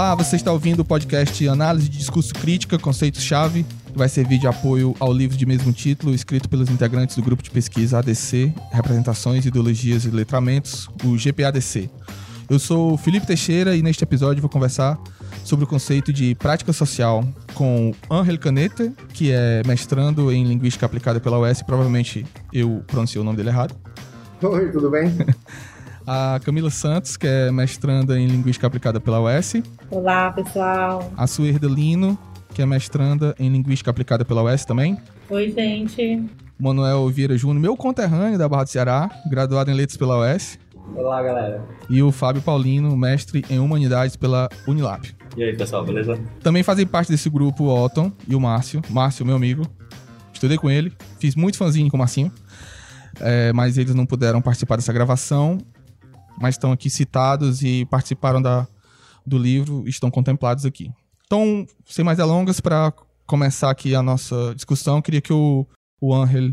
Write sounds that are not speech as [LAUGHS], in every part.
Olá, você está ouvindo o podcast Análise de Discurso Crítica, Conceitos-Chave, que vai servir de apoio ao livro de mesmo título, escrito pelos integrantes do grupo de pesquisa ADC, Representações, Ideologias e Letramentos, o GPADC. Eu sou o Felipe Teixeira e neste episódio vou conversar sobre o conceito de prática social com Angel Caneta, que é mestrando em Linguística Aplicada pela UES, provavelmente eu pronunciei o nome dele errado. Oi, tudo bem? [LAUGHS] a Camila Santos, que é mestranda em Linguística Aplicada pela UES. Olá, pessoal. A Suerda Lino, que é mestranda em Linguística Aplicada pela UES também. Oi, gente. Manuel Vieira Júnior, meu conterrâneo da Barra do Ceará, graduado em Letras pela UES. Olá, galera. E o Fábio Paulino, mestre em Humanidades pela Unilab. E aí, pessoal, beleza? Também fazem parte desse grupo o Otton e o Márcio. Márcio, meu amigo. Estudei com ele, fiz muito fãzinho com o Marcinho. É, mas eles não puderam participar dessa gravação mas estão aqui citados e participaram da, do livro, estão contemplados aqui. Então, sem mais delongas, para começar aqui a nossa discussão, queria que o, o Angel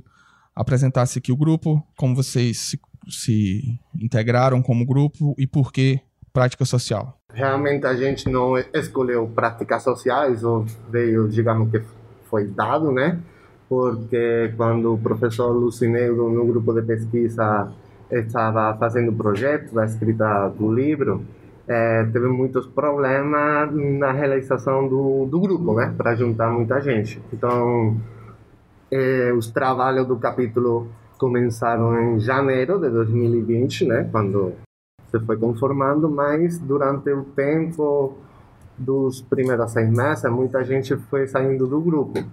apresentasse aqui o grupo, como vocês se, se integraram como grupo e por que prática social. Realmente a gente não escolheu práticas sociais, ou veio, digamos que foi dado, né? Porque quando o professor Lucineiro, no grupo de pesquisa, estava fazendo o projeto da escrita do livro, é, teve muitos problemas na realização do, do grupo, né, para juntar muita gente. Então, é, os trabalhos do capítulo começaram em janeiro de 2020, né, quando se foi conformando, mas durante o tempo dos primeiros seis meses, muita gente foi saindo do grupo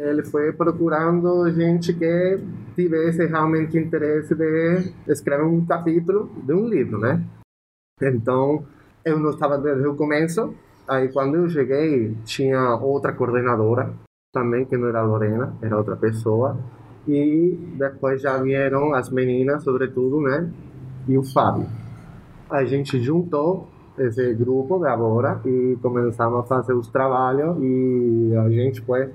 ele foi procurando gente que tivesse realmente interesse de escrever um capítulo de um livro, né? Então, eu não estava desde o começo. Aí, quando eu cheguei, tinha outra coordenadora também, que não era a Lorena, era outra pessoa. E depois já vieram as meninas, sobretudo, né? E o Fábio. A gente juntou esse grupo de agora e começamos a fazer os trabalhos e a gente foi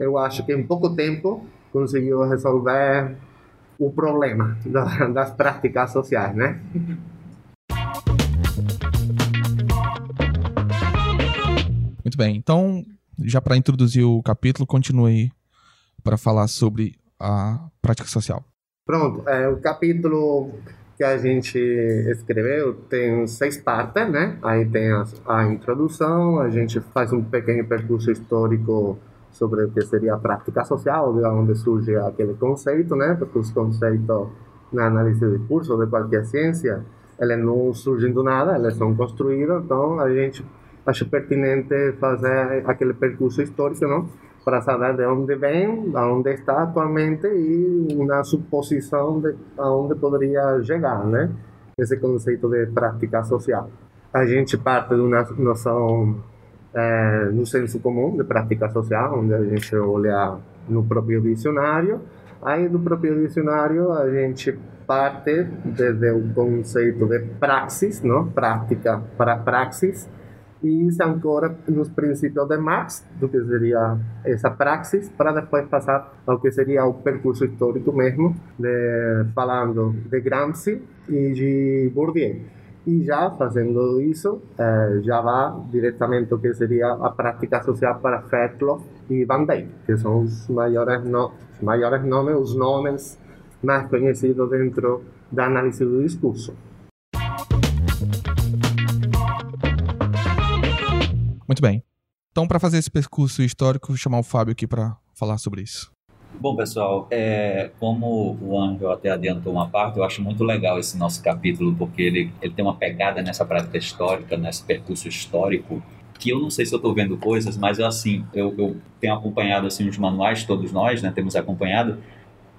eu acho que em pouco tempo conseguiu resolver o problema das práticas sociais, né? Muito bem. Então, já para introduzir o capítulo, continue para falar sobre a prática social. Pronto. É, o capítulo que a gente escreveu tem seis partes, né? Aí tem a, a introdução, a gente faz um pequeno percurso histórico sobre o que seria a prática social, de onde surge aquele conceito, né? Porque os conceitos na análise de curso de qualquer ciência, eles não surgem do nada, eles são construídos, então a gente acha pertinente fazer aquele percurso histórico, não? Para saber de onde vem, aonde está atualmente e uma suposição de aonde poderia chegar, né? Esse conceito de prática social. A gente parte de uma noção é, no senso comum de prática social, onde a gente olha no próprio dicionário. Aí, do próprio dicionário, a gente parte desde o conceito de praxis, não? prática para praxis, e se ancora nos princípios de Marx, do que seria essa praxis, para depois passar ao que seria o percurso histórico mesmo, de, falando de Gramsci e de Bourdieu. E já fazendo isso, é, já vai diretamente o que seria a prática social para Fetlow e Van que são os maiores, no, maiores nomes, os nomes mais conhecidos dentro da análise do discurso. Muito bem. Então, para fazer esse percurso histórico, vou chamar o Fábio aqui para falar sobre isso. Bom, pessoal, é, como o Angel até adiantou uma parte, eu acho muito legal esse nosso capítulo, porque ele, ele tem uma pegada nessa prática histórica, nesse percurso histórico, que eu não sei se eu estou vendo coisas, mas eu, assim, eu, eu tenho acompanhado assim, os manuais, todos nós né, temos acompanhado,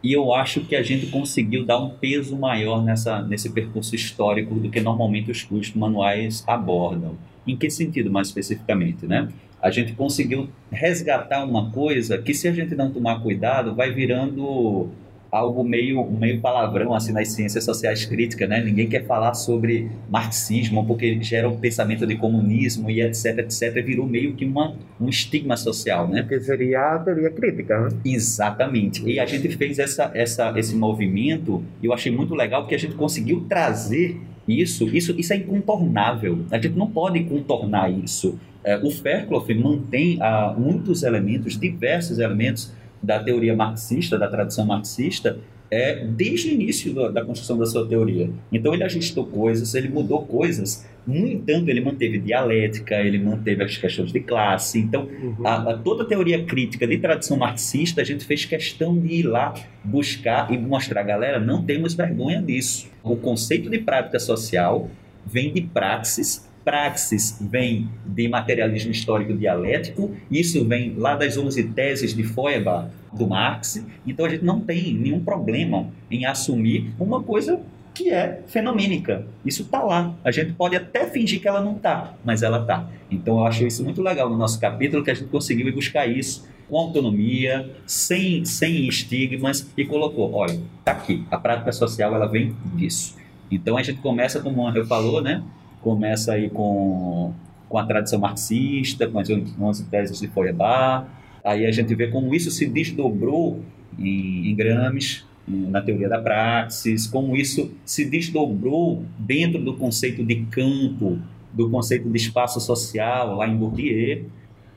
e eu acho que a gente conseguiu dar um peso maior nessa, nesse percurso histórico do que normalmente os, os manuais abordam. Em que sentido, mais especificamente, né? A gente conseguiu resgatar uma coisa que se a gente não tomar cuidado vai virando algo meio meio palavrão assim nas ciências sociais críticas, né? Ninguém quer falar sobre marxismo porque gera um pensamento de comunismo e etc, etc, virou meio que uma, um estigma social, né? Que seria a teoria crítica, né? Exatamente. E a gente fez essa, essa esse movimento e eu achei muito legal porque a gente conseguiu trazer isso, isso, isso é incontornável. A gente não pode contornar isso. É, o Fairclough mantém ah, muitos elementos, diversos elementos da teoria marxista, da tradição marxista, é, desde o início da, da, construção da sua teoria. Então ele ajustou coisas, ele mudou coisas, no entanto ele manteve dialética, ele manteve as questões de classe. Então uhum. a, a, toda a teoria crítica de tradição marxista a gente fez questão de ir lá buscar e mostrar, galera, não temos vergonha disso. O conceito de prática social vem de praxis praxis vem de materialismo histórico dialético, isso vem lá das 11 teses de Feuerbach, do Marx, então a gente não tem nenhum problema em assumir uma coisa que é fenomênica. Isso está lá. A gente pode até fingir que ela não está, mas ela está. Então eu acho isso muito legal no nosso capítulo, que a gente conseguiu ir buscar isso com autonomia, sem, sem estigmas, e colocou, olha, está aqui, a prática social ela vem disso. Então a gente começa, como Angel falou, né? Começa aí com, com a tradição marxista, com as 11 teses de Feuerbach, aí a gente vê como isso se desdobrou em, em Gramsci, na teoria da praxis, como isso se desdobrou dentro do conceito de campo, do conceito de espaço social, lá em Bourdieu,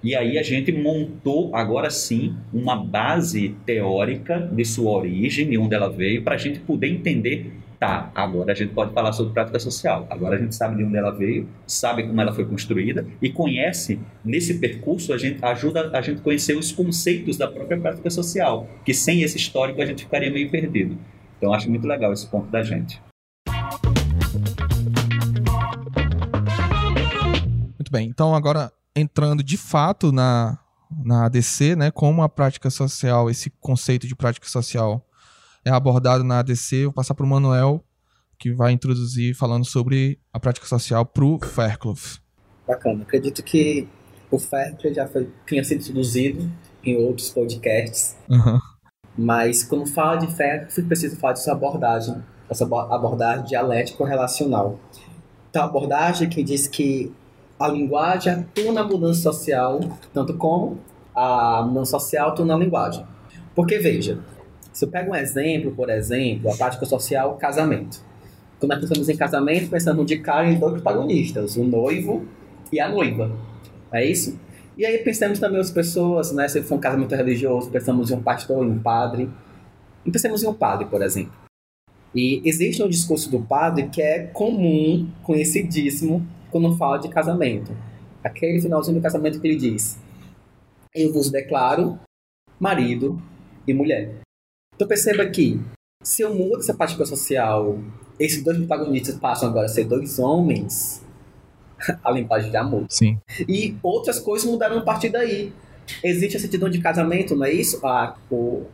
e aí a gente montou, agora sim, uma base teórica de sua origem, de onde ela veio, para a gente poder entender Tá, agora a gente pode falar sobre prática social. Agora a gente sabe de onde ela veio, sabe como ela foi construída e conhece, nesse percurso, a gente ajuda a gente a conhecer os conceitos da própria prática social, que sem esse histórico a gente ficaria meio perdido. Então acho muito legal esse ponto da gente. Muito bem, então agora entrando de fato na, na ADC, né, como a prática social, esse conceito de prática social é abordado na ADC. Vou passar para o Manuel, que vai introduzir falando sobre a prática social para o Fairclough. Bacana. Acredito que o Fairclough já foi, tinha sido introduzido em outros podcasts, uhum. mas quando fala de Fairclough, preciso falar dessa abordagem, essa abordagem dialético-relacional. Então, a abordagem que diz que a linguagem atua na mudança social, tanto como a mudança social atua na linguagem. Porque, veja, se eu pego um exemplo, por exemplo, a prática social, casamento. Quando nós pensamos em casamento, pensamos de cara em dois protagonistas, o noivo e a noiva. É isso? E aí pensamos também as pessoas, né? Se for um casamento religioso, pensamos em um pastor e um padre. E pensamos em um padre, por exemplo. E existe um discurso do padre que é comum, conhecidíssimo, quando fala de casamento. Aquele finalzinho do casamento que ele diz: Eu vos declaro marido e mulher. Então perceba que se eu mudo essa prática social, esses dois protagonistas passam agora a ser dois homens, [LAUGHS] a limpagem já muda. Sim. E outras coisas mudaram a partir daí. Existe a certidão de casamento, não é isso? Ah, o,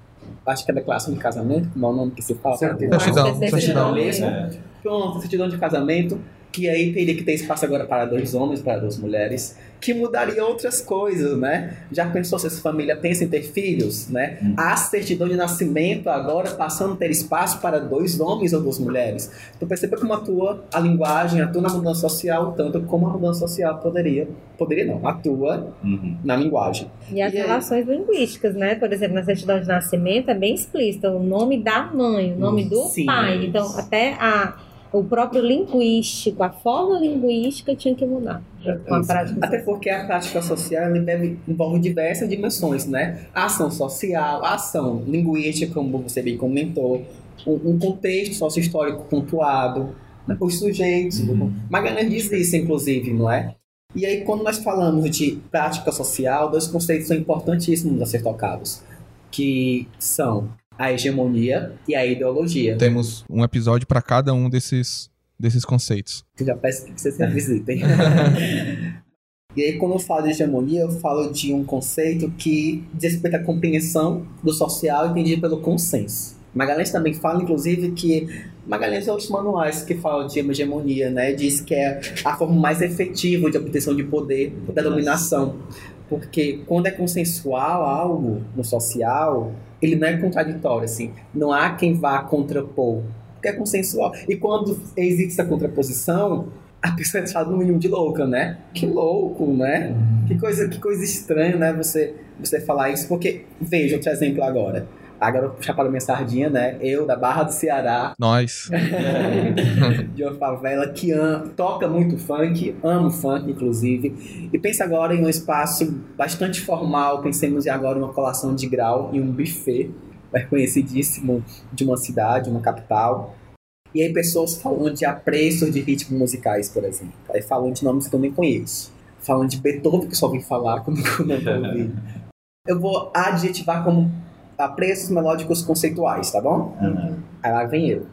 acho que é a declaração de casamento, como é o nome que se fala? Certidão. Certidão mesmo. É. Pronto, certidão de casamento que aí teria que ter espaço agora para dois homens, para duas mulheres, que mudaria outras coisas, né? Já pensou se essa família pensa em ter filhos, né? Hum. A certidão de nascimento agora passando a ter espaço para dois homens ou duas mulheres. Então perceba como atua a linguagem, atua na mudança social, tanto como a mudança social poderia, poderia não, atua uhum. na linguagem. E as e relações aí... linguísticas, né? Por exemplo, na certidão de nascimento é bem explícito, o nome da mãe, o nome do Sim, pai. Então até a o próprio linguístico, a forma linguística tinha que mudar com a prática Até porque a prática social deve, envolve diversas dimensões, né? A ação social, a ação linguística, como você bem comentou, um, um contexto sócio-histórico pontuado, né? os sujeitos. Uhum. Magalhães diz isso, inclusive, não é? E aí, quando nós falamos de prática social, dois conceitos são importantíssimos a ser tocados, que são a hegemonia e a ideologia. Temos um episódio para cada um desses, desses conceitos. Eu já peço que vocês revisitem. [LAUGHS] e aí, quando eu falo de hegemonia, eu falo de um conceito que diz respeito à compreensão do social entendido pelo consenso. Magalhães também fala, inclusive, que Magalhães e outros manuais que falam de hegemonia, né? Diz que é a forma mais efetiva de obtenção de poder da dominação. Porque quando é consensual algo no social, ele não é contraditório, assim. Não há quem vá contrapor, porque é consensual. E quando existe essa contraposição, a pessoa é chamada no mínimo de louca, né? Que louco, né? Que coisa, que coisa estranha, né? Você, você falar isso, porque veja outro exemplo agora. Agora eu vou puxar para minha sardinha, né? Eu, da Barra do Ceará. Nós. [LAUGHS] de uma favela que ama, toca muito funk, amo funk, inclusive. E pensa agora em um espaço bastante formal. Pensemos agora em uma colação de grau e um buffet reconhecidíssimo de uma cidade, uma capital. E aí pessoas falando de apreços de ritmos musicais, por exemplo. Aí falando de nomes que eu nem conheço. Falando de Beethoven, que só ouvi falar, quando eu não ouvi. [LAUGHS] Eu vou adjetivar como apreços melódicos conceituais, tá bom? Uhum. Aí lá vem eu.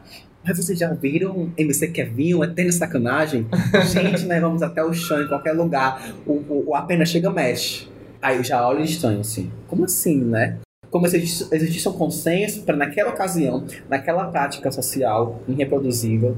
Mas vocês já ouviram MC Kevinho? É tendo sacanagem? [LAUGHS] Gente, nós vamos até o chão, em qualquer lugar. O, o, o apenas chega, mexe. Aí eu já olho estranho, assim. Como assim, né? Como se existisse um consenso para, naquela ocasião, naquela prática social irreproduzível,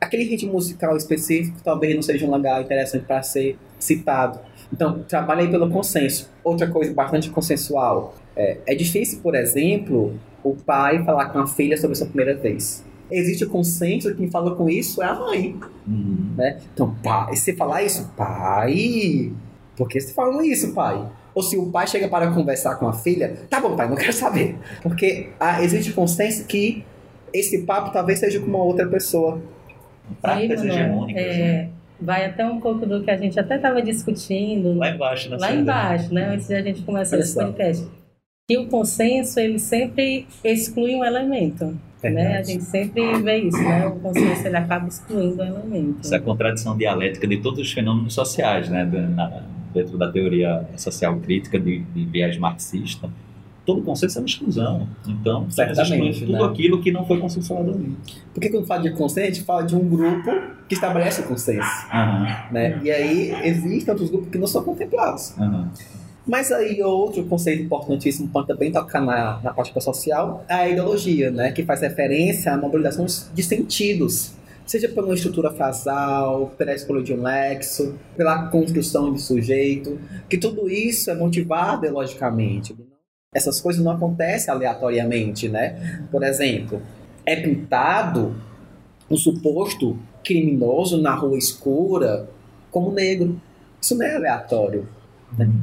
aquele ritmo musical específico talvez não seja um lugar interessante para ser citado. Então, trabalhe pelo consenso. Outra coisa bastante consensual. É, é difícil, por exemplo, o pai falar com a filha sobre a sua primeira vez. Existe o consenso, quem fala com isso é a mãe. Uhum. Né? Então, pai, se falar isso, pai, por que você falando isso, pai? Ou se o pai chega para conversar com a filha, tá bom, pai, não quero saber. Porque ah, existe consenso que esse papo talvez seja com uma outra pessoa. Práticas hegemônicas. É, né? Vai até um pouco do que a gente até estava discutindo. Lá embaixo, né? Lá embaixo, né? Antes de a gente começar esse podcast. Que o consenso, ele sempre exclui um elemento. Né? A gente sempre vê isso, né? O consenso ele acaba excluindo um elemento. Essa é a contradição dialética de todos os fenômenos sociais, né? Na, dentro da teoria social crítica de, de viés marxista, todo consenso é uma exclusão. Então, certamente tudo né? aquilo que não foi consensuado ali. Porque quando fala de consenso, a gente fala de um grupo que estabelece o consenso. Uhum. Né? E aí existem outros grupos que não são contemplados. Uhum. Mas aí outro conceito importantíssimo para também tocar na, na prática social é a ideologia, né? que faz referência à mobilização de sentidos seja por uma estrutura frasal, pela escolha de um lexo, pela construção de sujeito, que tudo isso é motivado logicamente. Essas coisas não acontecem aleatoriamente, né? Por exemplo, é pintado um suposto criminoso na rua escura como negro. Isso não é aleatório.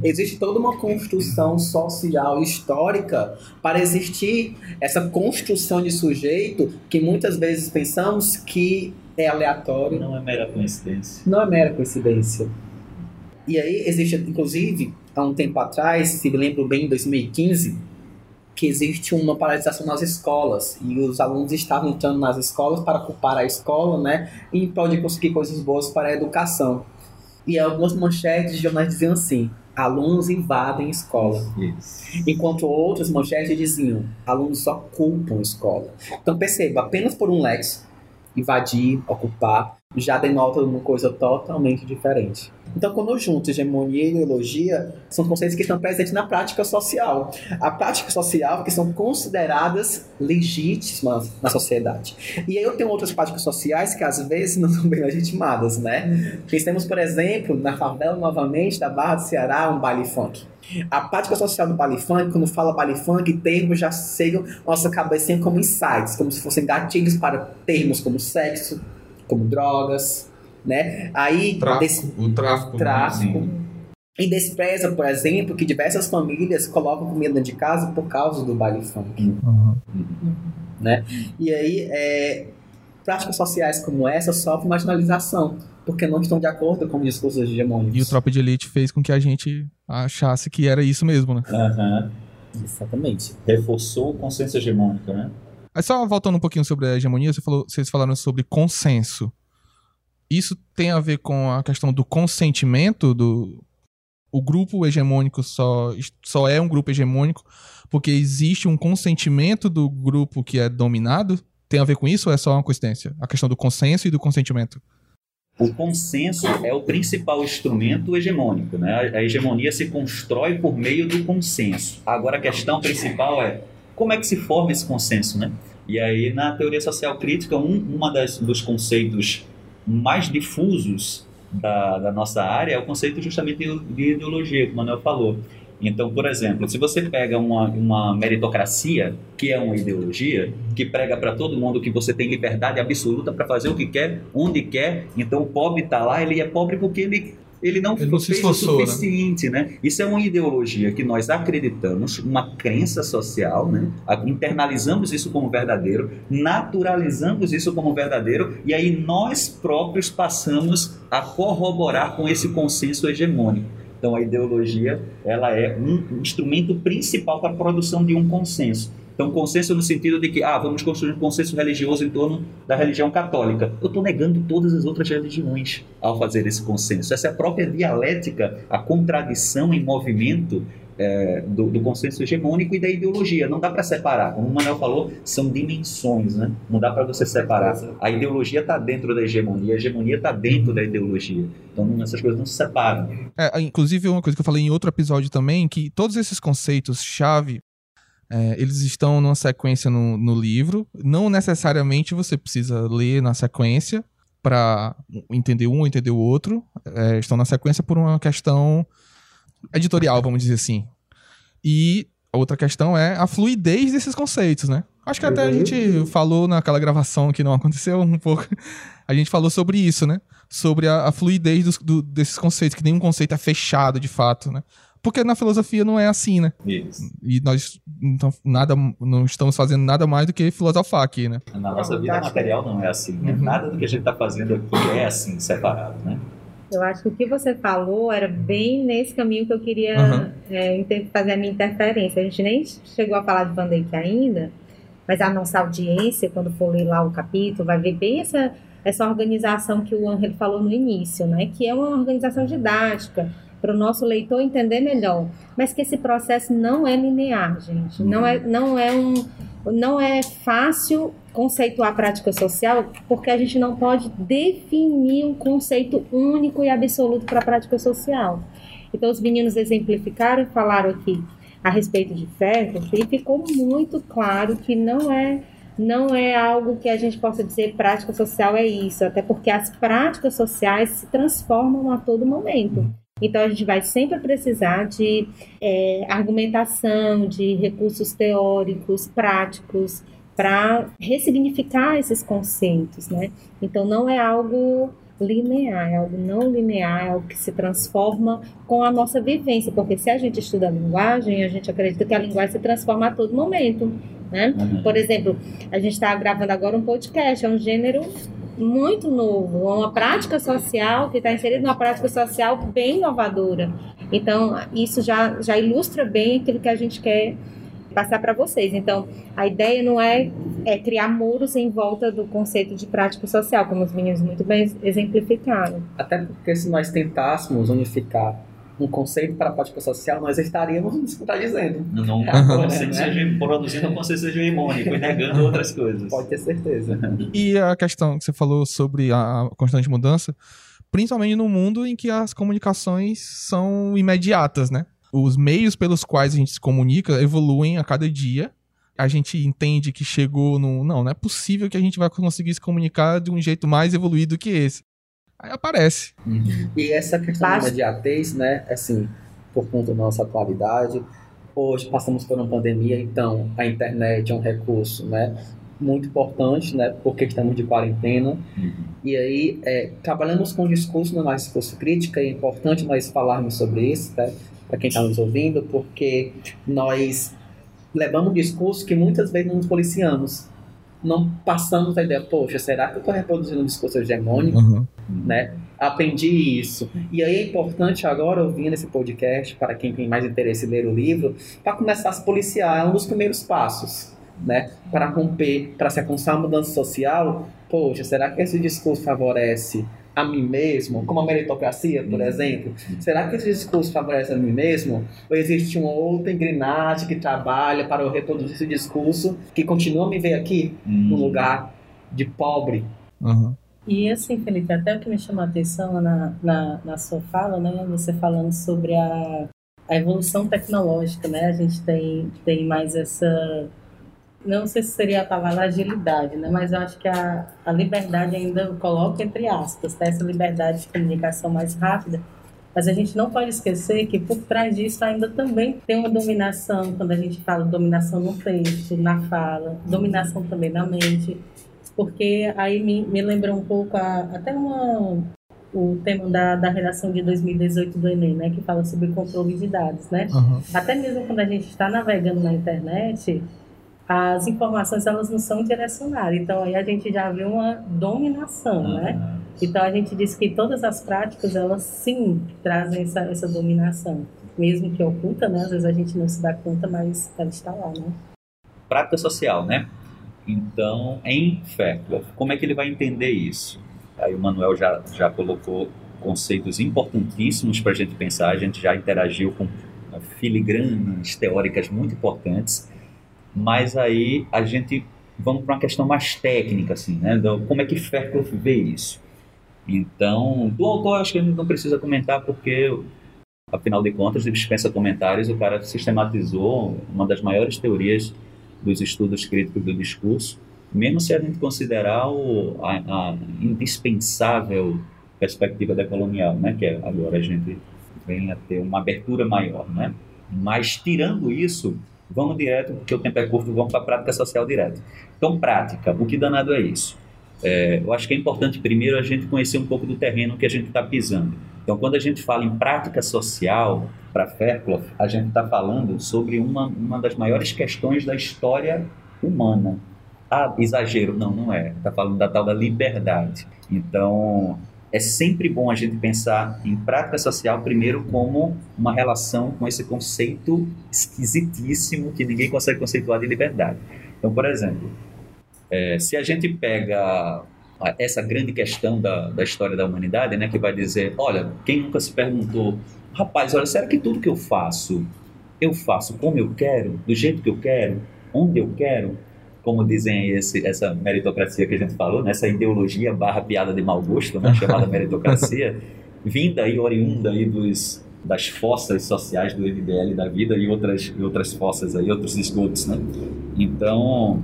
Existe toda uma construção social histórica para existir essa construção de sujeito que muitas vezes pensamos que é aleatório. Não é mera coincidência. Não é mera coincidência. E aí existe, inclusive, há um tempo atrás, se me lembro bem, em 2015, que existe uma paralisação nas escolas e os alunos estavam entrando nas escolas para ocupar a escola, né, em prol de conseguir coisas boas para a educação. E algumas manchetes de jornais diziam assim: alunos invadem escola. Isso. Enquanto outras manchetes diziam: alunos ocupam escola. Então perceba, apenas por um lex, invadir, ocupar, já denota uma coisa totalmente diferente. Então, quando junto hegemonia e ideologia, são conceitos que estão presentes na prática social. A prática social que são consideradas legítimas na sociedade. E aí eu tenho outras práticas sociais que às vezes não são bem legitimadas, né? Temos, por exemplo, na favela novamente da Barra do Ceará, um baile funk. A prática social do baile funk, quando fala baile funk, termos já chegam nossa cabecinha como insights, como se fossem gatilhos para termos como sexo, como drogas, né? Aí tráfico, o tráfico, tráfico e despreza, por exemplo, que diversas famílias colocam comida dentro de casa por causa do baile funk, uhum. né? E aí é, práticas sociais como essa sofrem marginalização porque não estão de acordo com os discursos hegemônicos. E o Tropa de Elite fez com que a gente achasse que era isso mesmo, né? Uhum. Exatamente. Reforçou o consenso hegemônico, né? Aí só voltando um pouquinho sobre a hegemonia, você falou, vocês falaram sobre consenso. Isso tem a ver com a questão do consentimento do o grupo hegemônico só, só é um grupo hegemônico porque existe um consentimento do grupo que é dominado? Tem a ver com isso ou é só uma coincidência? A questão do consenso e do consentimento? O consenso é o principal instrumento hegemônico. Né? A hegemonia se constrói por meio do consenso. Agora, a questão principal é como é que se forma esse consenso. Né? E aí, na teoria social crítica, um uma das, dos conceitos mais difusos da, da nossa área é o conceito justamente de ideologia, como o Manuel falou. Então, por exemplo, se você pega uma, uma meritocracia, que é uma ideologia, que prega para todo mundo que você tem liberdade absoluta para fazer o que quer, onde quer, então o pobre está lá, ele é pobre porque ele Ele não, ele não fez o né? suficiente, né? né? Isso é uma ideologia que nós acreditamos, uma crença social, né? Internalizamos isso como verdadeiro, naturalizamos isso como verdadeiro, e aí nós próprios passamos a corroborar com esse consenso hegemônico. Então a ideologia ela é um instrumento principal para a produção de um consenso. Então, consenso no sentido de que, ah, vamos construir um consenso religioso em torno da religião católica. Eu estou negando todas as outras religiões ao fazer esse consenso. Essa é a própria dialética, a contradição em movimento é, do, do, consenso hegemônico e da ideologia. Não dá para separar. Como o Manuel falou, são dimensões, né? Não dá para você separar. A ideologia está dentro da hegemonia, a hegemonia está dentro da ideologia. Então essas coisas não se separam. É, inclusive, uma coisa que eu falei em outro episódio também, que todos esses conceitos-chave é, eles estão numa sequência no, no livro. Não necessariamente você precisa ler na sequência para entender um ou entender o outro. É, estão na sequência por uma questão editorial, vamos dizer assim. E a outra questão é a fluidez desses conceitos, né? Acho que até a gente uhum. falou naquela gravação que não aconteceu um pouco. A gente falou sobre isso, né? Sobre a, a fluidez dos, do, desses conceitos, que nenhum conceito é fechado de fato, né? Porque na filosofia não é assim, né? Isso. E nós então, nada, não estamos fazendo nada mais do que filosofar aqui, né? Na nossa vida material não é assim, né? Uhum. Nada do que a gente está fazendo aqui é assim, separado, né? Eu acho que o que você falou era bem nesse caminho que eu queria uhum. é, fazer a minha interferência. A gente nem chegou a falar de Van ainda, mas a nossa audiência, quando for ler lá o capítulo, vai ver bem essa, essa organização que o Angel falou no início, né? Que é uma organização didática, para o nosso leitor entender melhor. Mas que esse processo não é linear, gente. Não é, não é um, não é fácil conceituar a prática social, porque a gente não pode definir um conceito único e absoluto para a prática social. Então, os meninos exemplificaram e falaram aqui a respeito de fé, e ficou muito claro que não é não é algo que a gente possa dizer prática social é isso, até porque as práticas sociais se transformam a todo momento. Então, a gente vai sempre precisar de é, argumentação, de recursos teóricos, práticos, para ressignificar esses conceitos, né? Então, não é algo linear, é algo não linear, é algo que se transforma com a nossa vivência, porque se a gente estuda a linguagem, a gente acredita que a linguagem se transforma a todo momento, né? Uhum. Por exemplo, a gente está gravando agora um podcast, é um gênero muito novo, uma prática social que está inserida numa prática social bem inovadora. Então, isso já, já ilustra bem aquilo que a gente quer passar para vocês. Então, a ideia não é, é criar muros em volta do conceito de prática social, como os meninos muito bem exemplificaram. Até porque se nós tentássemos unificar um conceito para a prática social, nós estaríamos nos contradizendo. Não, não né? produzindo um conceito hegemônico e negando outras coisas. Pode ter certeza. [LAUGHS] E a questão que você falou sobre a constante mudança, principalmente no mundo em que as comunicações são imediatas, né? Os meios pelos quais a gente se comunica evoluem a cada dia. A gente entende que chegou no. Não, não é possível que a gente vai conseguir se comunicar de um jeito mais evoluído que esse. Aí aparece. Uhum. E essa questão Basta. da imediatez, né? Assim, por conta da nossa atualidade. Hoje passamos por uma pandemia, então a internet é um recurso, né? Muito importante, né? Porque estamos de quarentena. Uhum. E aí, é, trabalhamos com discurso no nosso discurso crítico, é importante nós falarmos sobre isso, tá? Para quem está nos ouvindo, porque nós levamos um discurso que muitas vezes não nos policiamos não passamos a ideia, poxa, será que eu estou reproduzindo um discurso hegemônico? Uhum. Né? Aprendi isso. E aí é importante agora, ouvindo esse podcast, para quem tem mais interesse em ler o livro, para começar a se policiar. É um dos primeiros passos. Né? Para romper, para se alcançar uma mudança social, poxa, será que esse discurso favorece a mim mesmo, como a meritocracia, por uhum. exemplo? Será que esse discurso favorece a mim mesmo? Ou existe uma outra engrenagem que trabalha para eu reproduzir esse discurso que continua a me ver aqui, uhum. no lugar de pobre? Uhum. E assim, Felipe, até o que me chamou a atenção na, na, na sua fala, né? Você falando sobre a, a evolução tecnológica, né? A gente tem, tem mais essa não sei se seria a palavra agilidade, né? mas eu acho que a, a liberdade ainda coloca entre aspas, tá? essa liberdade de comunicação mais rápida, mas a gente não pode esquecer que por trás disso ainda também tem uma dominação, quando a gente fala dominação no texto, na fala, dominação também na mente, porque aí me, me lembra um pouco a, até uma, o tema da, da redação de 2018 do Enem, né, que fala sobre controle de dados, né? Uhum. Até mesmo quando a gente está navegando na internet, as informações elas não são direcionadas. Então aí a gente já vê uma dominação, né? Então a gente diz que todas as práticas elas sim trazem essa, essa dominação, mesmo que oculta, né? Às vezes a gente não se dá conta, mas ela está lá, né? Prática social, né? Então, em Fairclough, como é que ele vai entender isso? Aí o Manuel já, já colocou conceitos importantíssimos para a gente pensar, a gente já interagiu com filigranas teóricas muito importantes, mas aí a gente vamos para uma questão mais técnica, assim, né? Como é que Fairclough vê isso? Então, do autor acho que a gente não precisa comentar porque, afinal de contas, dispensa comentários, o cara sistematizou uma das maiores teorias dos estudos críticos do discurso, mesmo se a gente considerar o, a, a indispensável perspectiva decolonial, né, que é, agora a gente vem a ter uma abertura maior, né? Mas tirando isso, vamos direto, porque o tempo é curto, vamos para a prática social direto. Então, prática, o que danado é isso? É, eu acho que é importante primeiro a gente conhecer um pouco do terreno que a gente está pisando. Então, quando a gente fala em prática social para Fairclough, a gente está falando sobre uma, uma das maiores questões da história humana, ah, exagero. Não, não é. Está falando da tal da liberdade. Então, é sempre bom a gente pensar em prática social primeiro como uma relação com esse conceito esquisitíssimo que ninguém consegue conceituar de liberdade. Então, por exemplo, é, se a gente pega essa grande questão da, da história da humanidade, né, que vai dizer, olha, quem nunca se perguntou, rapaz, olha, será que tudo que eu faço, eu faço como eu quero, do jeito que eu quero, onde eu quero? Como dizem esse, essa meritocracia que a gente falou, nessa né, ideologia barra piada de mau gosto, né, chamada [LAUGHS] meritocracia, vinda e oriunda aí dos, das forças sociais do MBL da vida e outras, e outras forças aí, outros esgotos, né? Então,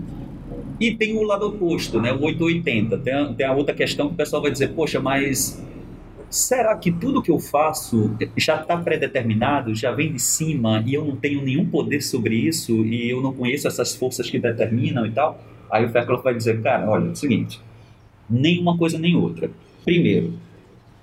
e tem o lado oposto, né, o 880, tem a, tem a outra questão que o pessoal vai dizer, poxa, mas será que tudo que eu faço já está predeterminado, já vem de cima e eu não tenho nenhum poder sobre isso e eu não conheço essas forças que determinam e tal? Aí o Fairclough vai dizer, cara, olha, é o seguinte, nem uma coisa nem outra. Primeiro,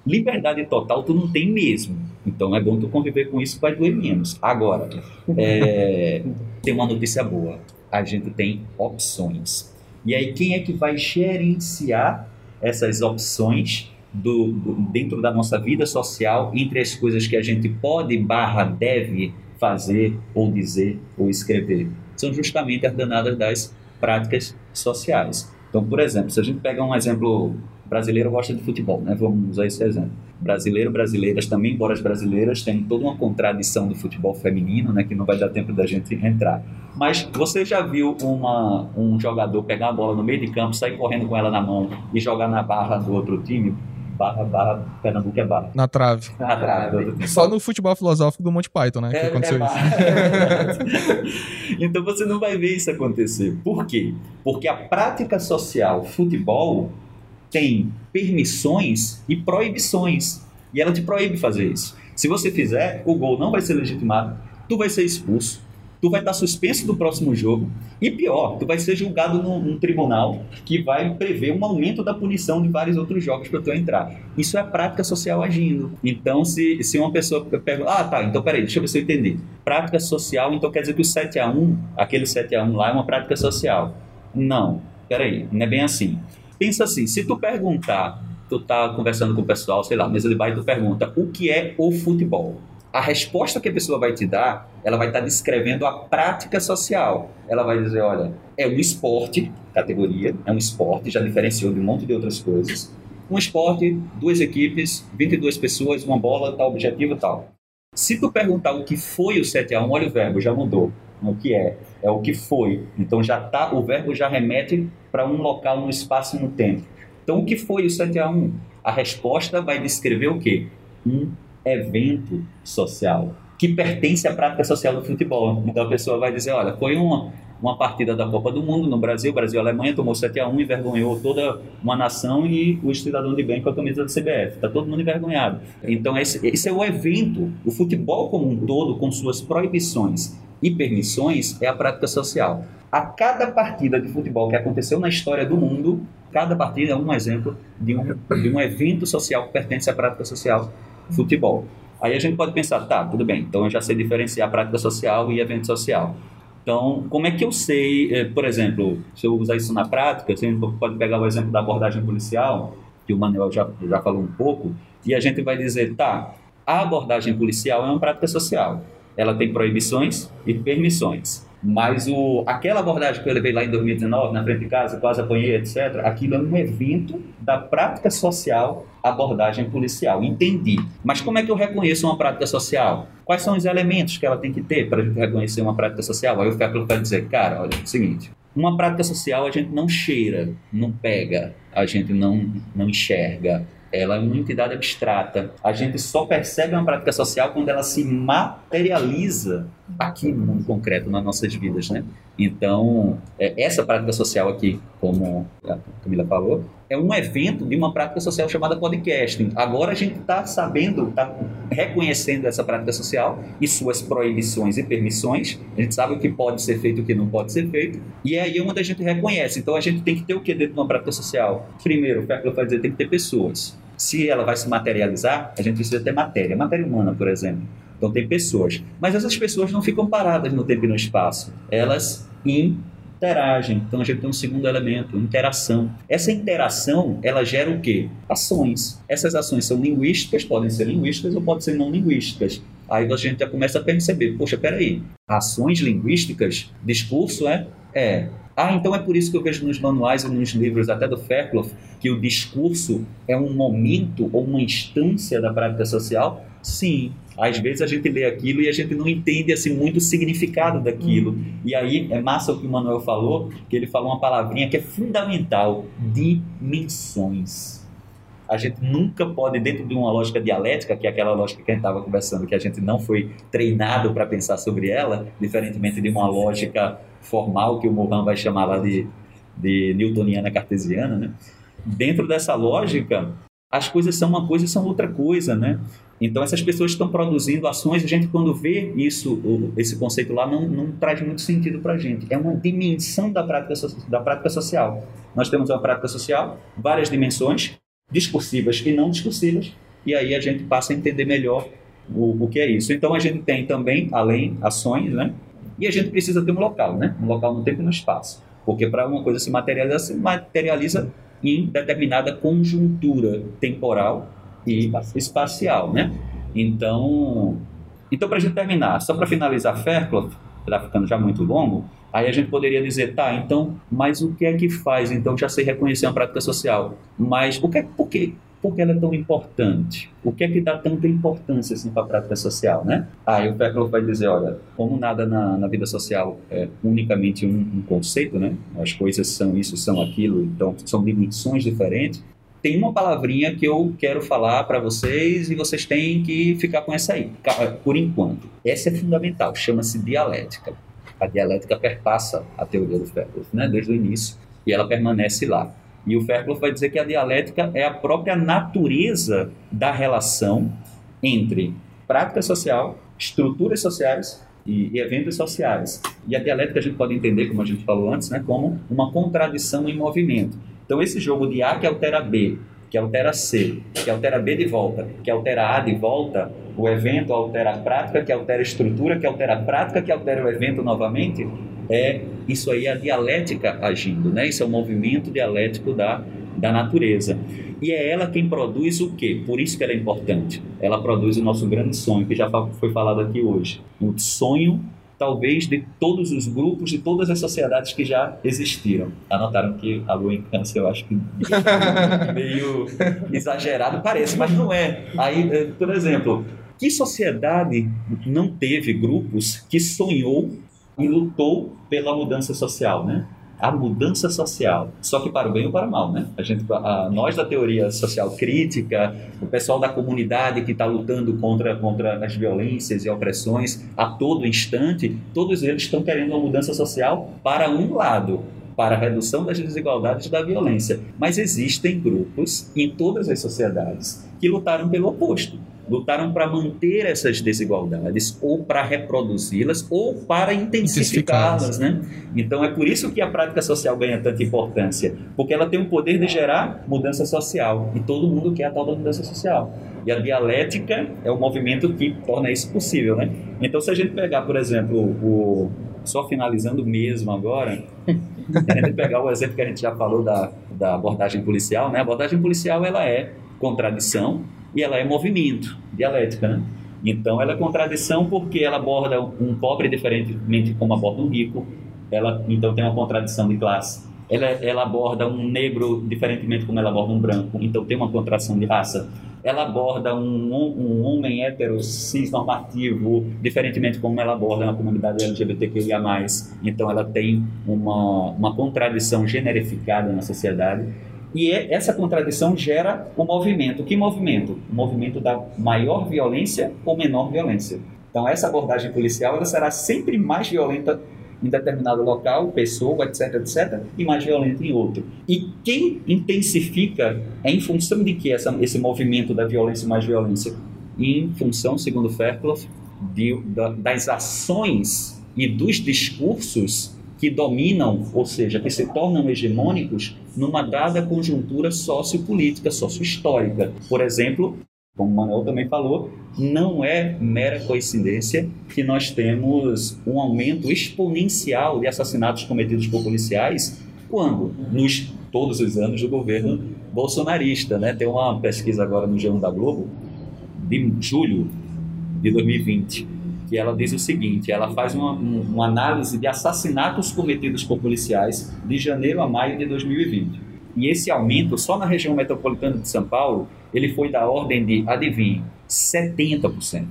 liberdade total tu não tem mesmo. Então é bom tu conviver com isso, vai doer menos. Agora, é, tem uma notícia boa. A gente tem opções. E aí quem é que vai gerenciar essas opções do, do, dentro da nossa vida social entre as coisas que a gente pode barra deve fazer ou dizer ou escrever são justamente as danadas das práticas sociais. Então, por exemplo, se a gente pegar um exemplo brasileiro gosta de futebol, né? Vamos usar esse exemplo. Brasileiro, brasileiras também, embora as brasileiras tenham toda uma contradição do futebol feminino, né? Que não vai dar tempo da gente entrar. Mas você já viu uma, um jogador pegar a bola no meio de campo, sair correndo com ela na mão e jogar na barra do outro time? Barra, barra, Pernambuco é barra. Na trave. Na trave. Só no futebol filosófico do Monty Python, né? É, que aconteceu é isso. [LAUGHS] então você não vai ver isso acontecer. Por quê? Porque a prática social futebol tem permissões e proibições. E ela te proíbe fazer isso. Se você fizer, o gol não vai ser legitimado, tu vai ser expulso tu vai estar suspenso do próximo jogo. E pior, tu vai ser julgado num, num tribunal que vai prever um aumento da punição de vários outros jogos para tu entrar. Isso é prática social agindo. Então, se, se uma pessoa pergunta, ah, tá, então peraí, deixa eu ver se eu entendi. Prática social, então quer dizer que o 7 a 1 aquele 7 a 1 lá é uma prática social. Não, peraí, não é bem assim. Pensa assim, se tu perguntar, tu tá conversando com o pessoal, sei lá, mesa de bar e tu pergunta, o que é o futebol? A resposta que a pessoa vai te dar, ela vai estar descrevendo a prática social. Ela vai dizer, olha, é um esporte, categoria, é um esporte, já diferenciou de um monte de outras coisas. Um esporte, duas equipes, 22 pessoas, uma bola, tal objetivo, tal. Se tu perguntar o que foi o 7 a 1, olha o verbo, já mudou. O que é? É o que foi. Então já tá, o verbo já remete para um local, no espaço e no tempo. Então o que foi o 7 a 1? A resposta vai descrever o quê? Um evento social que pertence à prática social do futebol. Então a pessoa vai dizer, olha, foi uma, uma partida da Copa do Mundo no Brasil, Brasil Alemanha tomou 7 a 1 envergonhou toda uma nação e o cidadão de bem com a camisa da CBF. Está todo mundo envergonhado. Então esse, esse é o evento. O futebol como um todo, com suas proibições e permissões, é a prática social. A cada partida de futebol que aconteceu na história do mundo, cada partida é um exemplo de um, de um evento social que pertence à prática social futebol. Aí a gente pode pensar, tá, tudo bem, então eu já sei diferenciar prática social e evento social. Então, como é que eu sei, eh, por exemplo, se eu usar isso na prática, você pode pegar o exemplo da abordagem policial, que o Manuel já, já falou um pouco, e a gente vai dizer, tá, a abordagem policial é uma prática social. Ela tem proibições e permissões. Mas o, aquela abordagem que eu levei lá em 2019, na frente de casa, quase apanhei, etc., aquilo é um evento da prática social abordagem policial. Entendi. Mas como é que eu reconheço uma prática social? Quais são os elementos que ela tem que ter para reconhecer uma prática social? Aí o Feclo vai dizer, cara, olha, é o seguinte, uma prática social a gente não cheira, não pega, a gente não, não enxerga, ela é uma entidade abstrata. A gente só percebe uma prática social quando ela se materializa aqui no mundo concreto, nas nossas vidas, né? Então, é, essa prática social aqui, como a Camila falou, é um evento de uma prática social chamada podcasting. Agora a gente está sabendo, está reconhecendo essa prática social e suas proibições e permissões. A gente sabe o que pode ser feito e o que não pode ser feito. E é aí onde a gente reconhece. Então a gente tem que ter o que dentro de uma prática social? Primeiro, o Ferkel vai dizer, tem que ter pessoas. Se ela vai se materializar, a gente precisa ter matéria, matéria humana, por exemplo. Então tem pessoas. Mas essas pessoas não ficam paradas no tempo e no espaço. Elas interagem. Então a gente tem um segundo elemento, interação. Essa interação, ela gera o quê? Ações. Essas ações são linguísticas, podem ser linguísticas ou podem ser não linguísticas. Aí a gente já começa a perceber, poxa, peraí, ações linguísticas, discurso é, é ah, então é por isso que eu vejo nos manuais e nos livros até do Fairclough que o discurso é um momento ou uma instância da prática social? Sim. Às vezes a gente lê aquilo e a gente não entende assim muito o significado daquilo. Uhum. E aí é massa o que o Manuel falou, que ele falou uma palavrinha que é fundamental: dimensões a gente nunca pode, dentro de uma lógica dialética, que é aquela lógica que a gente estava conversando, que a gente não foi treinado para pensar sobre ela, diferentemente de uma lógica formal que o Mohan vai chamar lá de, de newtoniana cartesiana, né? Dentro dessa lógica, as coisas são uma coisa e são outra coisa, né? Então essas pessoas estão produzindo ações, a gente quando vê isso, esse conceito lá, não, não traz muito sentido para a gente. É uma dimensão da prática, da prática social. Nós temos uma prática social, várias dimensões, discursivas e não discursivas, e aí a gente passa a entender melhor o, o que é isso. Então a gente tem também, além ações, né? E a gente precisa ter um local, né? Um local no tempo e no espaço. Porque para uma coisa se materializar, se materializa em determinada conjuntura temporal e espacial, né? Então, então para a gente terminar, só para finalizar Fairclough, está ficando já muito longo, Aí a gente poderia dizer, tá, então, mas o que é que faz? Então, já sei reconhecer uma prática social. Mas o que é, por quê? Por que ela é tão importante? O que é que dá tanta importância assim, para a prática social, né? Aí o Peckel vai dizer, olha, como nada na, na vida social é unicamente um, um conceito, né? As coisas são isso, são aquilo, então são dimensões diferentes tem uma palavrinha que eu quero falar para vocês e vocês têm que ficar com essa aí, por enquanto. Essa é fundamental, chama-se dialética a dialética perpassa a teoria do Fairclough, né, desde o início, e ela permanece lá. E o Fairclough vai dizer que a dialética é a própria natureza da relação entre prática social, estruturas sociais e, eventos sociais. E a dialética a gente pode entender, como a gente falou antes, né, como uma contradição em movimento. Então esse jogo de A que altera B, que altera C, que altera B de volta, que altera A de volta, o evento altera a prática, que altera a estrutura, que altera a prática, que altera o evento novamente, é isso aí é a dialética agindo, né? Isso é o movimento dialético da, da natureza. E é ela quem produz o quê? Por isso que ela é importante. Ela produz o nosso grande sonho, que já foi falado aqui hoje. O sonho talvez de todos os grupos, de todas as sociedades que já existiram. Anotaram que a lua em câncer eu acho que [LAUGHS] meio exagerado parece, mas não é. Aí, eh, por exemplo, que sociedade não teve grupos que sonhou e lutou pela mudança social, né? A mudança social, só que para o bem ou para o mal, né? A gente, a, nós da teoria social crítica, o pessoal da comunidade que está lutando contra, contra as violências e opressões a todo instante, todos eles estão querendo uma mudança social para um lado, para a redução das desigualdades e da violência. Mas existem grupos em todas as sociedades que lutaram pelo oposto lutaram para manter essas desigualdades ou para reproduzi-las ou para intensificá-las, né? Então é por isso que a prática social ganha tanta importância, porque ela tem o poder de gerar mudança social e todo mundo quer a tal da mudança social. E a dialética é o movimento que torna isso possível, né? Então se a gente pegar, por exemplo, o só finalizando mesmo agora, gente pegar o exemplo que a gente já falou da, da abordagem policial, né? A abordagem policial ela é contradição e ela é movimento, dialética, né? Então ela é contradição porque ela aborda um pobre diferentemente como aborda um rico, ela então tem uma contradição de classe. Ela, ela aborda um negro diferentemente como ela aborda um branco, então tem uma contradição de raça ela aborda um, um homem hétero diferentemente como ela aborda na comunidade LGBTQIA+. Então ela tem uma, uma contradição generificada na sociedade. E é, essa contradição gera o um movimento. Que movimento? O movimento da maior violência ou menor violência. Então essa abordagem policial ela será sempre mais violenta em determinado local, pessoa, etc, etc, e mais violento em outro. E quem intensifica é em função de que essa, esse movimento da violência mais violência? Em função, segundo Fairclough, da, das ações e dos discursos que dominam, ou seja, que se tornam hegemônicos numa dada conjuntura sociopolítica, sociohistórica. Por exemplo, como o Manuel também falou, não é mera coincidência que nós temos um aumento exponencial de assassinatos cometidos por policiais quando? Nos todos os anos do governo bolsonarista. Né? Tem uma pesquisa agora no G1 da Globo, de julho de 2020, que ela diz o seguinte: ela faz uma, uma análise de assassinatos cometidos por policiais de janeiro a maio de 2020. E esse aumento, só na região metropolitana de São Paulo, ele foi da ordem de, adivinhe, 70%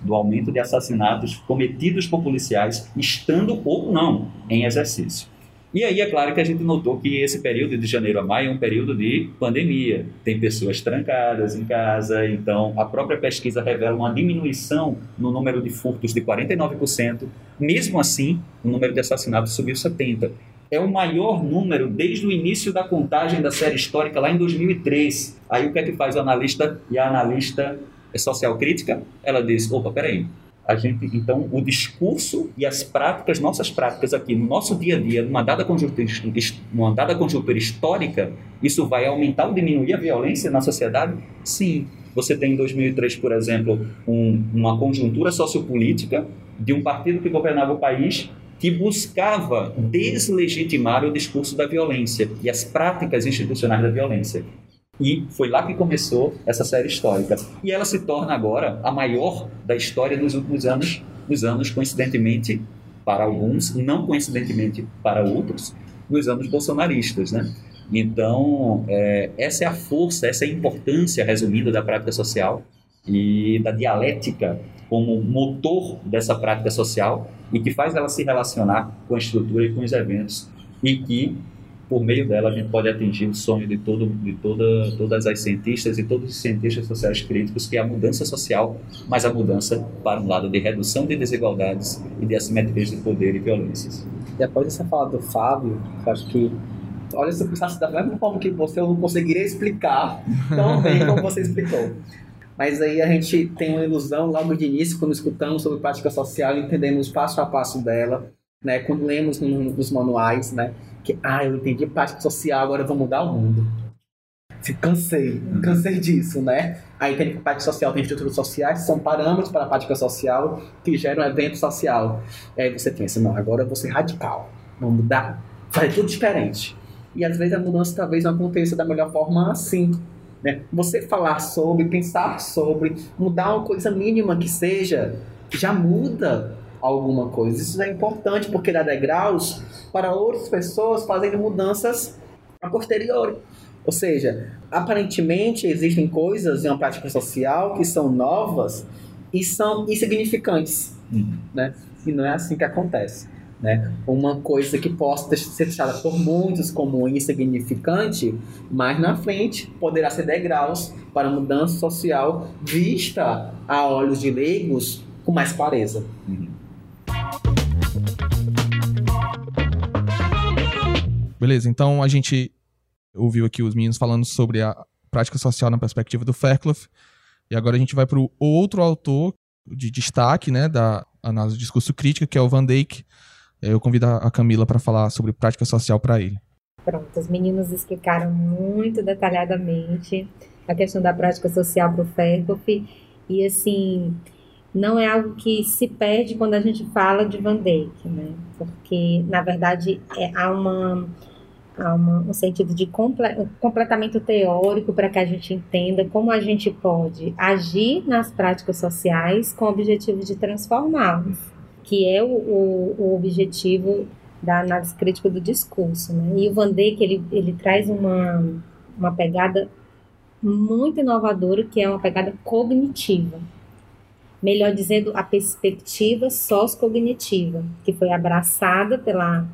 do aumento de assassinatos cometidos por policiais, estando ou não em exercício. E aí é claro que a gente notou que esse período de janeiro a maio é um período de pandemia. Tem pessoas trancadas em casa, então a própria pesquisa revela uma diminuição no número de furtos de 49%. Mesmo assim, o número de assassinatos subiu 70% é o maior número desde o início da contagem da série histórica lá em 2003. Aí o que é que faz o analista e a analista social crítica? Ela diz: opa, peraí. A gente, então, o discurso e as práticas, nossas práticas aqui no nosso dia a dia, numa dada conjuntura, numa dada conjuntura histórica, isso vai aumentar ou diminuir a violência na sociedade? Sim. Você tem em 2003, por exemplo, um, uma conjuntura sociopolítica de um partido que governava o país que buscava deslegitimar o discurso da violência e as práticas institucionais da violência. E foi lá que começou essa série histórica. E ela se torna agora a maior da história dos últimos anos, nos anos, coincidentemente, para alguns, não coincidentemente para outros, nos anos bolsonaristas, né? Então, é, essa é a força, essa é a importância resumida da prática social e da dialética como motor dessa prática social e que faz ela se relacionar com a estrutura e com os eventos e que por meio dela a gente pode atingir o sonho de, todo, de toda, todas as cientistas e todos os cientistas sociais críticos que é a mudança social, mas a mudança para um lado de redução de desigualdades e de assimetrias de poder e violências. Depois dessa fala do Fábio, eu acho que olha, se eu pensasse da mesma forma que você, eu não conseguiria explicar tão bem como você explicou. Mas aí a gente tem uma ilusão logo de início, quando escutamos sobre prática social, entendemos passo a passo dela, né? Quando lemos nos manuais, né? Que, ah, eu entendi prática social, agora eu vou mudar o mundo. Cansei, uhum. cansei disso, né? Aí tem que prática social, tem estruturas sociais, são parâmetros para a prática social que geram um evento social. E aí você pensa, não, agora eu vou ser radical, vou mudar, fazer tudo diferente. E às vezes a mudança talvez não aconteça da melhor forma assim, né? Você falar sobre, pensar sobre, mudar uma coisa mínima que seja, já muda alguma coisa. Isso é importante porque dá degraus para outras pessoas fazendo mudanças a posteriori. Ou seja, aparentemente existem coisas em uma prática social que são novas e são insignificantes, uhum. né? E não é assim que acontece né? Uma coisa que possa ser deixada por muitos como insignificante, mas na frente poderá ser degraus para mudança social vista a olhos de leigos com mais clareza. Beleza, então a gente ouviu aqui os meninos falando sobre a prática social na perspectiva do Fairclough. E agora a gente vai para o outro autor de destaque, né, da análise de discurso crítica, que é o Van Dijk. Eu convido a Camila para falar sobre prática social para ele. Pronto, os meninos explicaram muito detalhadamente a questão da prática social para o Ferkoff. E assim, não é algo que se perde quando a gente fala de Van Dijk, né? Porque, na verdade, é, há, uma, há um sentido de comple, completamento teórico para que a gente entenda como a gente pode agir nas práticas sociais com o objetivo de transformá-las, que é o, o, o objetivo da análise crítica do discurso. Né? E o Van Dijk, ele, ele traz uma, uma pegada muito inovadora, que é uma pegada cognitiva. Melhor dizendo, a perspectiva sociocognitiva, que foi abraçada pela,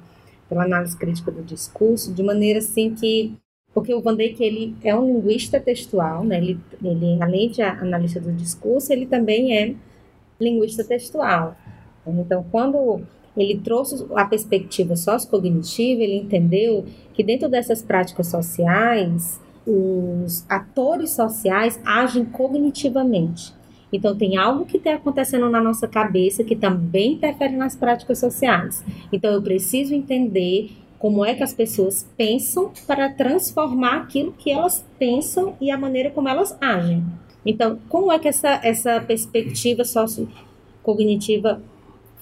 pela análise crítica do discurso, de maneira assim que porque o Van Dijk ele é um linguista textual, né? ele, ele além de analista do discurso, ele também é linguista textual. Então, quando ele trouxe a perspectiva sociocognitiva, ele entendeu que dentro dessas práticas sociais, os atores sociais agem cognitivamente. Então, tem algo que está acontecendo na nossa cabeça que também interfere nas práticas sociais. Então, eu preciso entender como é que as pessoas pensam para transformar aquilo que elas pensam e a maneira como elas agem. Então, como é que essa, essa perspectiva sociocognitiva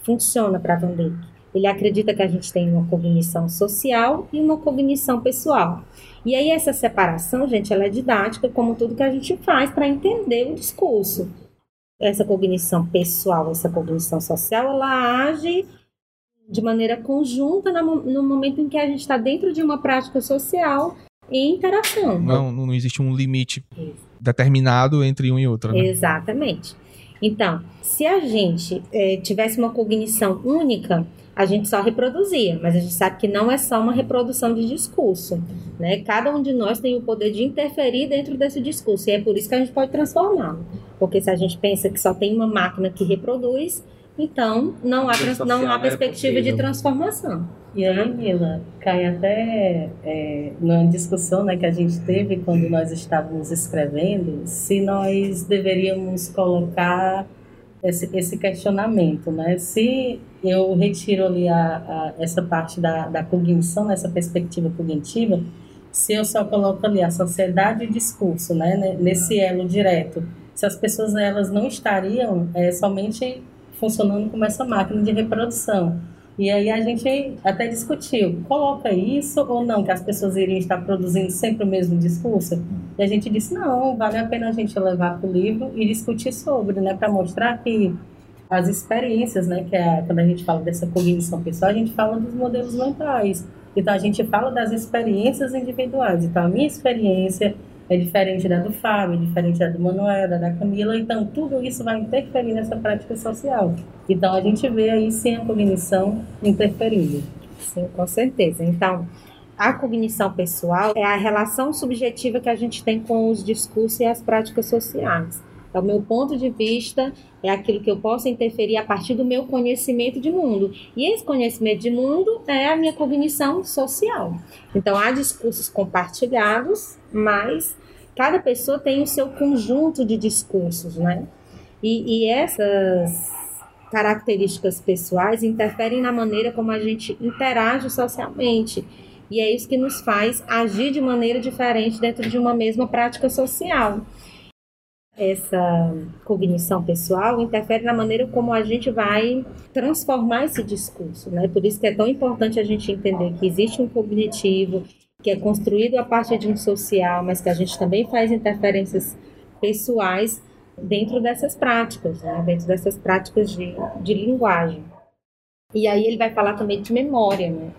funciona para Van Dijk. Ele acredita que a gente tem uma cognição social e uma cognição pessoal. E aí essa separação, gente, ela é didática, como tudo que a gente faz para entender o discurso. Essa cognição pessoal, essa cognição social, ela age de maneira conjunta no momento em que a gente está dentro de uma prática social em interação. Não, não existe um limite Isso. determinado entre um e outro. Né? Exatamente. Então, se a gente é, tivesse uma cognição única, a gente só reproduzia, mas a gente sabe que não é só uma reprodução de discurso, né? Cada um de nós tem o poder de interferir dentro desse discurso e é por isso que a gente pode transformá-lo. Porque se a gente pensa que só tem uma máquina que reproduz, então não há, não há é perspectiva de transformação. E aí, Mila, cai até é, numa discussão né, que a gente teve quando nós estávamos escrevendo, se nós deveríamos colocar esse, esse questionamento, né? Se eu retiro ali a, a, essa parte da, da cognição, essa perspectiva cognitiva, se eu só coloco ali a sociedade e discurso, né, nesse elo direto, se as pessoas elas não estariam é, somente funcionando como essa máquina de reprodução, e aí a gente até discutiu, coloca isso ou não, que as pessoas iriam estar produzindo sempre o mesmo discurso? E a gente disse, não, vale a pena a gente levar para o livro e discutir sobre, né, para mostrar que as experiências, né, que é quando a gente fala dessa cognição pessoal, a gente fala dos modelos mentais. Então a gente fala das experiências individuais. Então a minha experiência é diferente da do Fábio, é diferente da do Manuel, da da Camila, então tudo isso vai interferir nessa prática social. Então a gente vê aí sim a cognição interferindo. Sim, com certeza. Então, a cognição pessoal é a relação subjetiva que a gente tem com os discursos e as práticas sociais. É o meu ponto de vista, é aquilo que eu posso interferir a partir do meu conhecimento de mundo. E esse conhecimento de mundo é a minha cognição social. Então, há discursos compartilhados, mas cada pessoa tem o seu conjunto de discursos, né? E, e essas características pessoais interferem na maneira como a gente interage socialmente. E é isso que nos faz agir de maneira diferente dentro de uma mesma prática social essa cognição pessoal interfere na maneira como a gente vai transformar esse discurso, né? Por isso que é tão importante a gente entender que existe um cognitivo que é construído a partir de um social, mas que a gente também faz interferências pessoais dentro dessas práticas, né? dentro dessas práticas de, de linguagem. E aí ele vai falar também de memória, né?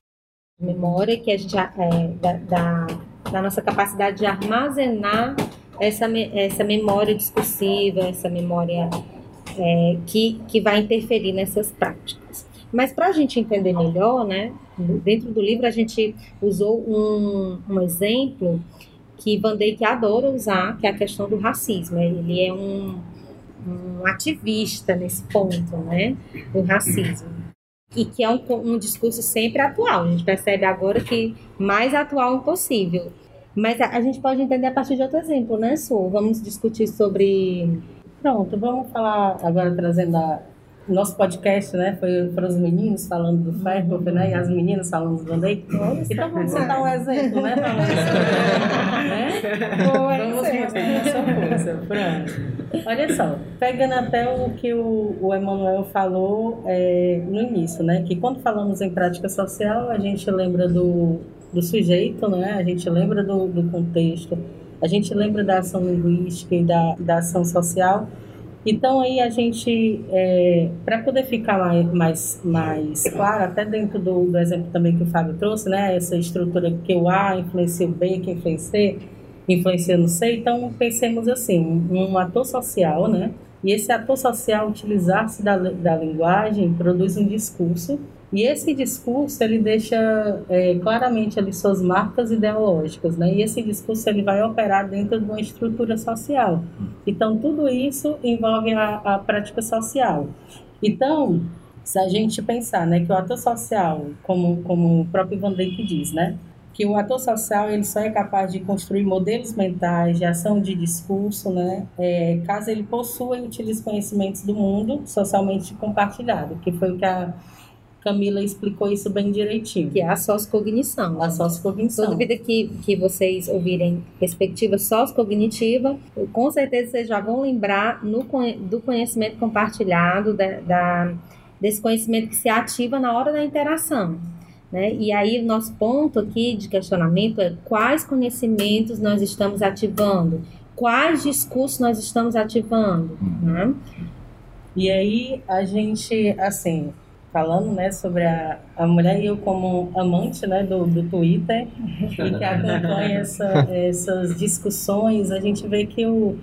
Memória que a gente é, da, da, da nossa capacidade de armazenar essa, essa memória discursiva, essa memória é, que, que vai interferir nessas práticas. Mas para a gente entender melhor, né, dentro do livro a gente usou um, um exemplo que Van Dijk adora usar, que é a questão do racismo. Ele é um, um ativista nesse ponto, né, do racismo. E que é um, um discurso sempre atual. A gente percebe agora que mais atual impossível Mas a, a, gente pode entender a partir de outro exemplo, né, Su? Vamos discutir sobre. Pronto, vamos falar agora trazendo a, nosso podcast, né, foi para os meninos falando do Ferro, né, e as meninas falando do Bandei. Então vamos dar um exemplo, né, né? Vamos mostrar nossa força. Pronto. Olha só, pegando até o que o, o Emanuel falou é, no início, né, que quando falamos em prática social, a gente lembra do, do sujeito, né, a gente lembra do, do contexto, a gente lembra da ação linguística e da, da ação social, então aí a gente, é, para poder ficar mais, mais claro, até dentro do, do, exemplo também que o Fábio trouxe, né, essa estrutura que o A influencia o B, que influencia, influencia no C, então pensemos assim, um, um ator social, né, e esse ator social utilizar-se da, da linguagem produz um discurso e esse discurso ele deixa é, claramente ali suas marcas ideológicas, né? E esse discurso ele vai operar dentro de uma estrutura social. Então tudo isso envolve a, a prática social. Então, se a gente pensar, né, que o ator social, como como o próprio Van Dijk diz, né, que o ator social ele só é capaz de construir modelos mentais de ação de discurso, né, é, caso ele possua e utilize conhecimentos do mundo socialmente compartilhado, que foi o que a Camila explicou isso bem direitinho. Que é a sociocognição. A sociocognição. Toda vida que, que vocês ouvirem perspectiva sociocognitiva, com certeza vocês já vão lembrar no, do conhecimento compartilhado, da, da, desse conhecimento que se ativa na hora da interação. Né? E aí, o nosso ponto aqui de questionamento é quais conhecimentos nós estamos ativando, quais discursos nós estamos ativando. Né? E aí, a gente, assim, falando né, sobre a, a mulher e eu como amante né, do, do Twitter e que acompanha essa, essas discussões, a gente vê que, o,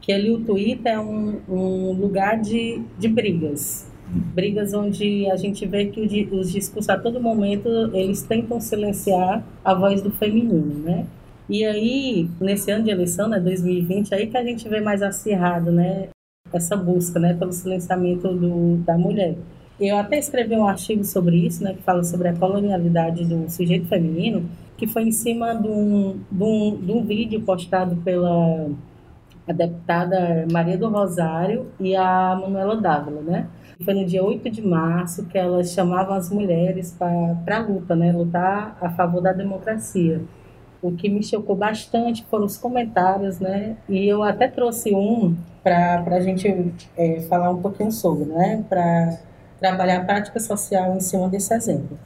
que ali o Twitter é um, um lugar de, de brigas. Brigas onde a gente vê que os discursos a todo momento eles tentam silenciar a voz do feminino, né? E aí, nesse ano de eleição, né, 2020, aí que a gente vê mais acirrado, né, essa busca, né, pelo silenciamento do, da mulher. Eu até escrevi um artigo sobre isso, né, que fala sobre a colonialidade do sujeito feminino, que foi em cima de um, de um, de um vídeo postado pela a deputada Maria do Rosário e a Manuela Dávila, né? Foi no dia 8 de março que elas chamavam as mulheres para a luta, né? Lutar a favor da democracia. O que me chocou bastante foram os comentários, né? E eu até trouxe um para a gente é, falar um pouquinho sobre, né? Para trabalhar a prática social em cima desse exemplo.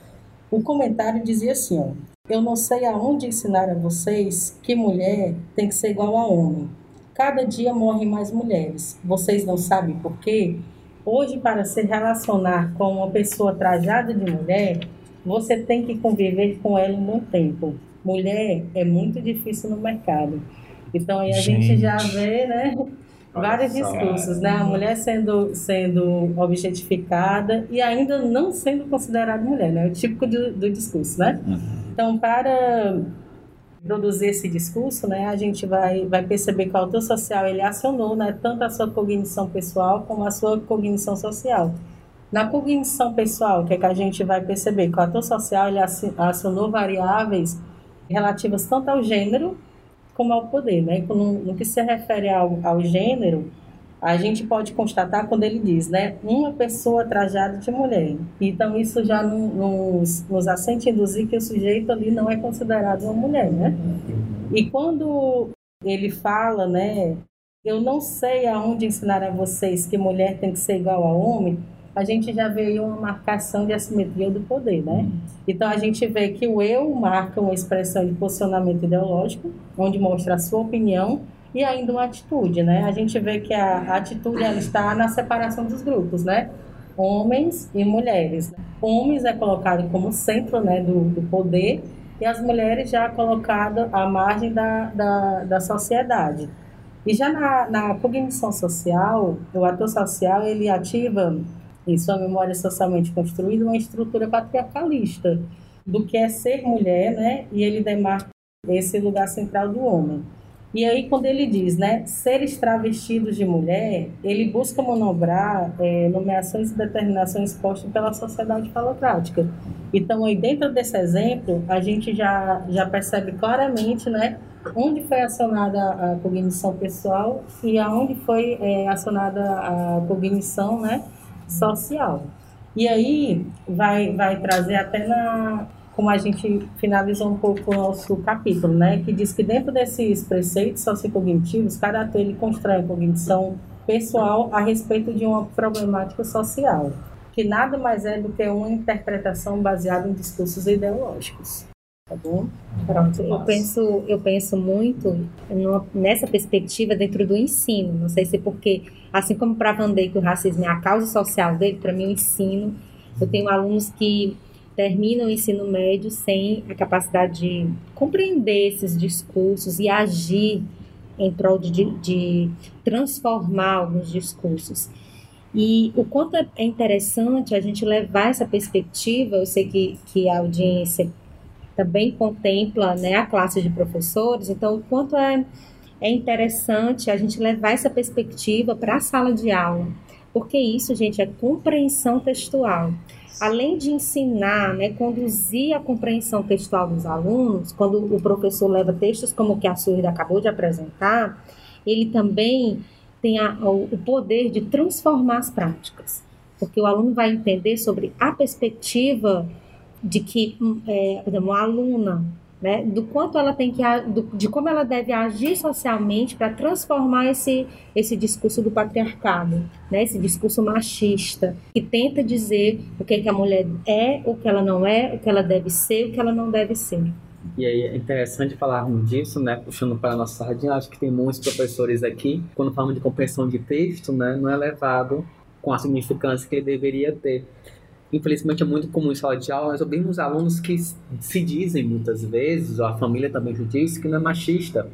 O comentário dizia assim: ó, Eu não sei aonde ensinar a vocês que mulher tem que ser igual a homem. Cada dia morrem mais mulheres. Vocês não sabem por quê? Hoje, para se relacionar com uma pessoa trajada de mulher, você tem que conviver com ela um bom tempo. Mulher é muito difícil no mercado. Então aí a gente, gente já vê, né? Vários discursos, né? A mulher sendo, sendo objetificada e ainda não sendo considerada mulher, né? O típico do, do discurso, né? Uhum. Então, para produzir esse discurso, né, a gente vai, vai perceber que o autor social ele acionou, né, tanto a sua cognição pessoal como a sua cognição social. Na cognição pessoal, o que, é que a gente vai perceber? Que o ator social ele acionou variáveis relativas tanto ao gênero como ao poder. Né? No, no que se refere ao, ao gênero, a gente pode constatar quando ele diz, né, uma pessoa trajada de mulher. Então isso já nos, nos assente induzir que o sujeito ali não é considerado uma mulher, né? E quando ele fala, né, eu não sei aonde ensinar a vocês que mulher tem que ser igual a homem, a gente já vê uma marcação de assimetria do poder, né? Uhum. Então a gente vê que o eu marca uma expressão de posicionamento ideológico, onde mostra a sua opinião e ainda uma atitude, né? A gente vê que a atitude ela está na separação dos grupos, né? Homens e mulheres. Homens é colocado como centro, né, do, do poder e as mulheres já colocadas à margem da, da, da sociedade. E já na, na cognição social, o ator social ele ativa em sua memória socialmente construída, uma estrutura patriarcalista do que é ser mulher, né? E ele demarca esse lugar central do homem. E aí, quando ele diz, né, seres travestidos de mulher, ele busca manobrar é, nomeações e determinações postas pela sociedade falocrática. Então, aí dentro desse exemplo, a gente já, já percebe claramente, né, onde foi acionada a cognição pessoal e aonde foi é, acionada a cognição, né, social. E aí vai, vai trazer até na, como a gente finalizou um pouco o nosso capítulo, né, que diz que dentro desses preceitos sociocognitivos, cada ator ele constrói a cognição pessoal a respeito de uma problemática social, que nada mais é do que uma interpretação baseada em discursos ideológicos. Tá bom? Pronto. Eu penso, eu penso muito numa, nessa perspectiva dentro do ensino. Não sei se é porque, assim como para Van Dijk, o racismo é a causa social dele, para mim o ensino. Eu tenho alunos que terminam o ensino médio sem a capacidade de compreender esses discursos e agir em prol de, de transformar alguns discursos. E o quanto é interessante a gente levar essa perspectiva, eu sei que, que a audiência também contempla né, a classe de professores, então o quanto é, é interessante a gente levar essa perspectiva para a sala de aula, porque isso, gente, é compreensão textual. Além de ensinar, né, conduzir a compreensão textual dos alunos, quando o professor leva textos como o que a Surda acabou de apresentar, ele também tem a, o poder de transformar as práticas, porque o aluno vai entender sobre a perspectiva de que hum, é, uma aluna né, do quanto ela tem que do, de como ela deve agir socialmente para transformar esse esse discurso do patriarcado, né, esse discurso machista que tenta dizer o que, é que a mulher é, o que ela não é, o que ela deve ser, o que ela não deve ser. E aí é interessante falarmos disso, né, puxando para a nossa sardinha, acho que tem muitos professores aqui, quando falamos de compreensão de texto, né, não é levado com a significância que ele deveria ter infelizmente é muito comum em sala de aula, nós ouvimos alunos que se dizem muitas vezes, ou a família também se diz, que não é machista,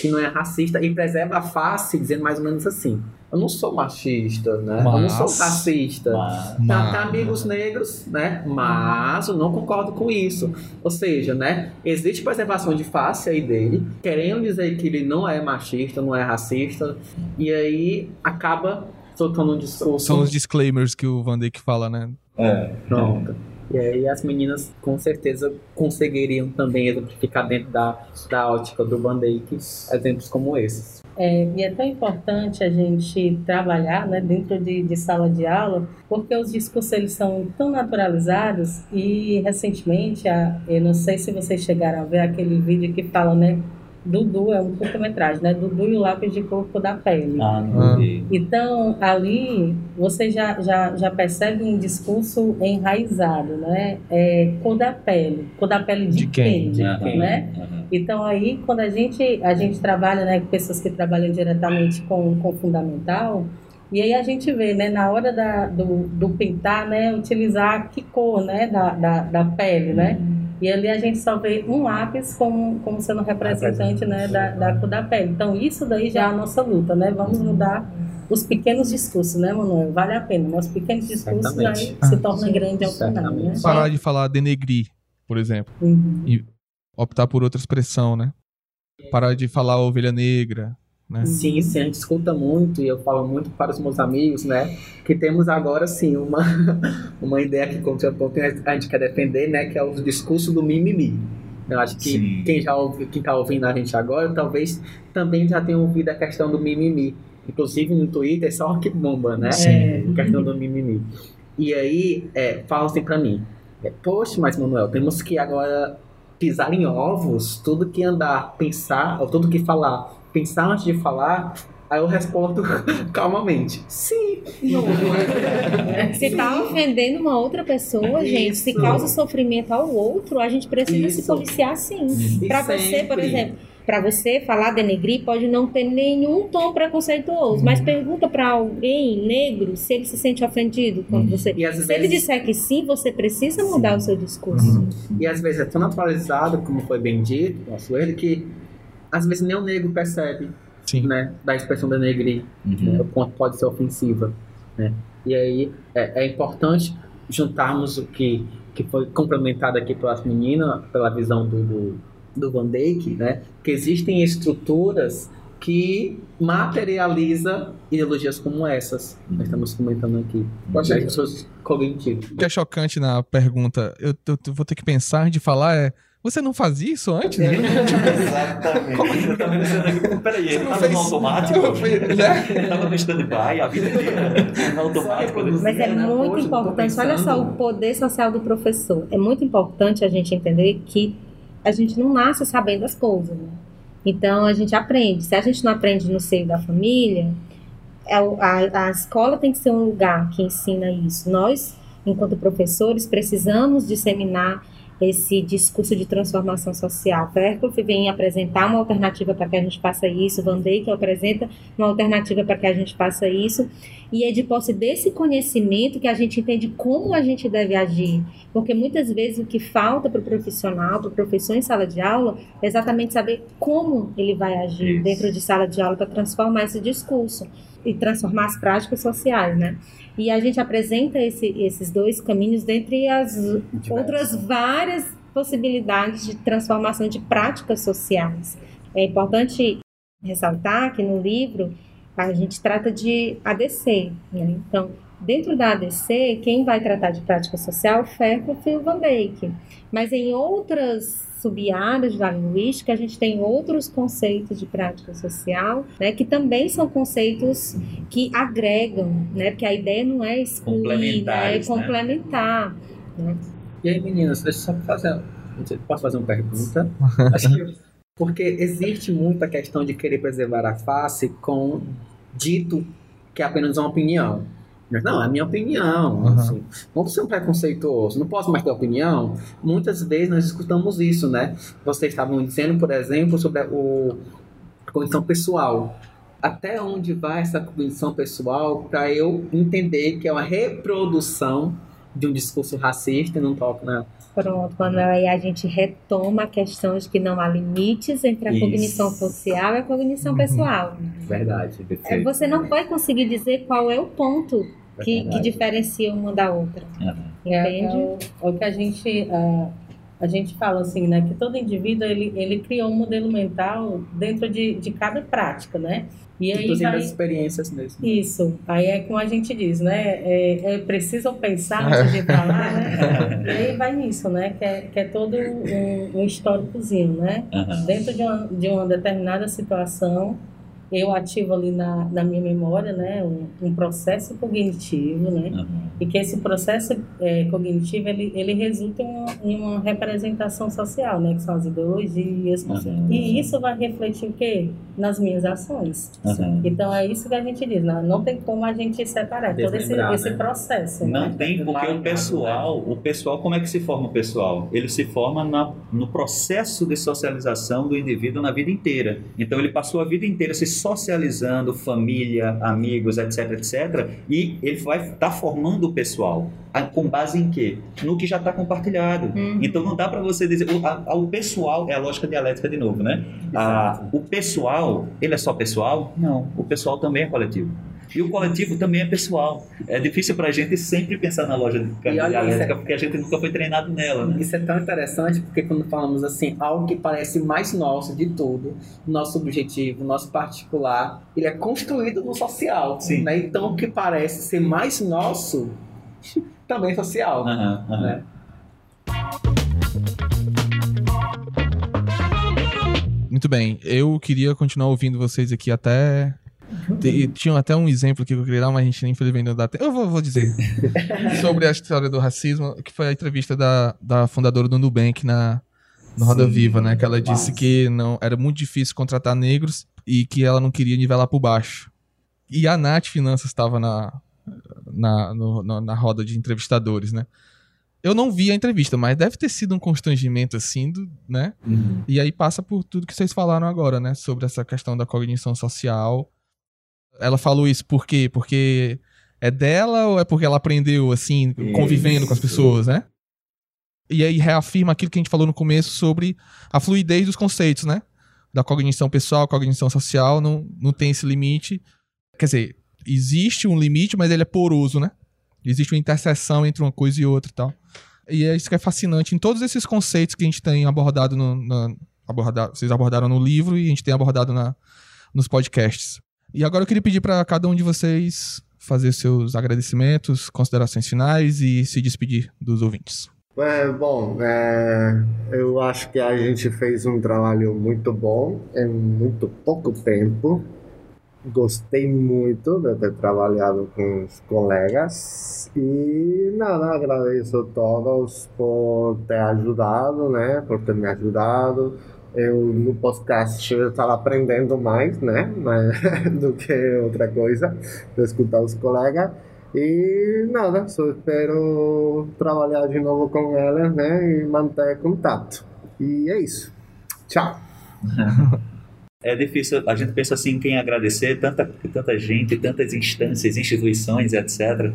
que não é racista, e preserva a face dizendo mais ou menos assim. Eu não sou machista, né? Mas, eu não sou racista. Mas, tá, tá, amigos negros, né? Mas eu não concordo com isso. Ou seja, né? Existe preservação de face aí dele, querendo dizer que ele não é machista, não é racista, e aí acaba soltando um discurso. São os disclaimers que o Van Dijk fala, né? É. Pronto. E aí as meninas com certeza conseguiriam também exemplificar dentro da, da ótica do Dijk exemplos como esses. É, e é tão importante a gente trabalhar né, dentro de, de, sala de aula, porque os discursos eles são tão naturalizados e recentemente, a, eu não sei se vocês chegaram a ver aquele vídeo que fala, né, Dudu é um curta-metragem, né? Dudu e o lápis de corpo da pele. Ah, não vi. Então, ali, você já, já, já percebe um discurso enraizado, né? É, cor da pele. Cor da pele de, de quem? quem? Uhum, né? Uhum. Então, aí, quando a gente, a gente trabalha, né? Com pessoas que trabalham diretamente com, com fundamental, e aí a gente vê, né? Na hora da, do, do pintar, né? Utilizar que cor, né? Da, da, da pele, né? Uhum. E ali a gente só vê um lápis como, como sendo representante né, da, da cor da pele. Então, isso daí já é a nossa luta, né? Vamos mudar os pequenos discursos, né, Manuel? Vale a pena, mas os pequenos discursos aí se torna ah, grande ao final, né? Parar de falar denegrir, por exemplo, uhum. e optar por outra expressão, né? Parar de falar ovelha negra, né? Sim, sim, a gente escuta muito e eu falo muito para os meus amigos, né? Que temos agora, sim, uma, [LAUGHS] uma ideia que a gente quer defender, né? Que é o discurso do mimimi. Eu acho que sim. quem já ouve, quem está ouvindo a gente agora, talvez também já tenha ouvido a questão do mimimi. Inclusive no Twitter é só que bomba, né? Sim. É, a questão do mimimi. E aí, é, falam assim para mim, poxa, mas Manuel, temos que agora pisar em ovos, tudo que andar, pensar, ou tudo que falar pensar antes de falar, Aí eu respondo [LAUGHS] calmamente. Sim. Não, é. [LAUGHS] Você está ofendendo uma outra pessoa, gente. Se causa sofrimento ao outro, a gente precisa Isso. se policiar sim. Para você, por exemplo, para você falar denegrir pode não ter nenhum tom preconceituoso, uhum. mas pergunta para alguém negro se ele se sente ofendido quando uhum. você. se vezes... ele disser que sim, você precisa mudar sim. o seu discurso. Uhum. E às vezes é tão naturalizado, como foi bem dito, nosso ele, que às vezes nem o negro percebe Sim. Né, da expressão da negri, uhum. né, o quanto pode ser ofensiva. Né? E aí é, é, importante juntarmos o que, que foi complementado aqui pelas meninas, pela visão do, do, do Van Dijk, né? Que existem estruturas que materializa ideologias como essas. Nós estamos comentando aqui. Pode as pessoas cognitivas. O que é chocante na pergunta, eu, eu, eu vou ter que pensar de falar é você não fazia isso antes? Né? [LAUGHS] Exatamente. Como eu tava pensando aqui, peraí, ele tava fez... no automático? Né? Ele tava no stand-by a vida inteira, [LAUGHS] no automático. Mas é muito importante, olha só o poder social do professor. É muito importante a gente entender que a gente não nasce sabendo as coisas, né? Então a gente aprende. Se a gente não aprende no seio da família, é a, a escola tem que ser um lugar que ensina isso. Nós, enquanto professores, precisamos disseminar esse discurso de transformação social. Fairclough vem apresentar uma alternativa para que a gente faça isso, Van Dijk apresenta uma alternativa para que a gente faça isso, e é de posse desse conhecimento que a gente entende como a gente deve agir, porque muitas vezes o que falta para o profissional, para o professor em sala de aula, é exatamente saber como ele vai agir isso. dentro de sala de aula para transformar esse discurso e transformar as práticas sociais, né? E a gente apresenta esse, esses dois caminhos dentre as Diverso. outras várias possibilidades de transformação de práticas sociais. É importante ressaltar que no livro a gente trata de ADC. Né? Então, dentro da ADC, quem vai tratar de prática social é o Fairclough e o Van Dijk. Mas em outras sub-áreas da linguística, a gente tem outros conceitos de prática social, né, que também são conceitos que agregam, né, porque a ideia não é excluir, né, é complementar. Né? E aí, meninas, deixa eu só fazer, posso fazer uma pergunta? [LAUGHS] Acho que porque existe muita questão de querer preservar a face com dito que é apenas uma opinião. Não, é a minha opinião. Uhum. Assim, não ser um preconceituoso, não posso mais ter opinião. Muitas vezes nós escutamos isso, né? Vocês estavam dizendo, por exemplo, sobre o, a condição pessoal. Até onde vai essa condição pessoal para eu entender que é uma reprodução de um discurso racista e não toco na. Pronto, Manuel, aí a gente retoma a questão de que não há limites entre a Isso. cognição social e a cognição pessoal. Verdade, perfeito. Você não vai conseguir dizer qual é o ponto que, que diferencia uma da outra. Uhum. Entende? É, é, o, é, o, que a gente, uh, a gente fala assim, né? Que todo indivíduo, ele, ele criou um modelo mental dentro de, de cada prática, né? E aí Inclusive as experiências mesmo. Isso. Aí é como a gente diz, né? É, é preciso pensar [LAUGHS] antes de falar, né? e aí vai nisso, né? Que é, que é todo um, um históricozinho, né? Uhum. Dentro de uma, de uma determinada situação, eu ativo ali na, na minha memória, né, um, um processo cognitivo, né, uhum. E que esse processo é, cognitivo ele, ele resulta em uma, em uma, representação social, né, que são as ideologias, uhum. e isso vai refletir o quê? Nas minhas ações. Uhum. Então é isso que a gente diz, não, não tem como a gente separar todo esse, né? esse processo. Não né? tem, porque o pessoal, o pessoal, como é que se forma o pessoal? Ele se forma na, no processo de socialização do indivíduo na vida inteira. Então ele passou a vida inteira se socializando, família, amigos, etc, etc. E ele vai estar tá formando pessoal. Com base em quê? No que já está compartilhado. Hum. Então não dá para você dizer. O, a, o, pessoal, é a lógica dialética de novo, né? O pessoal, ele é só pessoal? Não. O pessoal também é coletivo. E o coletivo também é pessoal. É difícil para a gente sempre pensar na loja de dialética, é... porque a gente nunca foi treinado nela. Né? Isso é tão interessante, porque quando falamos assim, algo que parece mais nosso de tudo, nosso objetivo, nosso particular, ele é construído no social. Sim. Né? Então, o que parece ser mais nosso, [LAUGHS] também é social. Uhum, uhum. Né? Muito bem, eu queria continuar ouvindo vocês aqui até tinha até um exemplo que eu queria dar, mas a gente infelizmente não dá tempo. Eu vou, vou dizer. [LAUGHS] sobre a história do racismo, que foi a entrevista da, da fundadora do Nubank na, no Roda Sim, Viva, né? Que ela disse que não era muito difícil contratar negros e que ela não queria nivelar por baixo. E a Nath Finanças estava na, na, no, na, na roda de entrevistadores, né? Eu não vi a entrevista, mas deve ter sido um constrangimento assim, do, né? Uhum. E aí passa por tudo que vocês falaram agora, né? Sobre essa questão da cognição social ela falou isso por quê? Porque é dela ou é porque ela aprendeu, assim, convivendo isso. com as pessoas, né? E aí reafirma aquilo que a gente falou no começo sobre a fluidez dos conceitos, né? Da cognição pessoal, cognição social, não, não tem esse limite. Quer dizer, existe um limite, mas ele é poroso, né? Existe uma interseção entre uma coisa e outra e tal. E é isso que é fascinante em todos esses conceitos que a gente tem abordado no, no, abordar, vocês abordaram no livro e a gente tem abordado na, nos podcasts. E agora eu queria pedir para cada um de vocês fazer seus agradecimentos, considerações finais e se despedir dos ouvintes. É, bom, é, eu acho que a gente fez um trabalho muito bom em muito pouco tempo. Gostei muito de ter trabalhado com os colegas e nada, agradeço a todos por ter ajudado, né? Por ter me ajudado. Eu no podcast estava aprendendo mais, né? [LAUGHS] Do que outra coisa, de escutar os colegas. E nada, só espero trabalhar de novo com elas, né? E manter contato. E é isso. Tchau. [LAUGHS] É difícil, a gente pensa assim, quem agradecer, tanta, tanta gente, tantas instâncias, instituições, etc.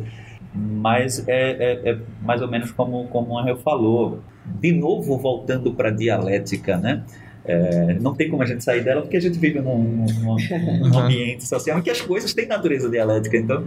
Mas é, é, é mais ou menos como, como o Angel falou. De novo, voltando para a dialética, né? É, não tem como a gente sair dela porque a gente vive num, num, num ambiente social em que as coisas têm natureza dialética. Então,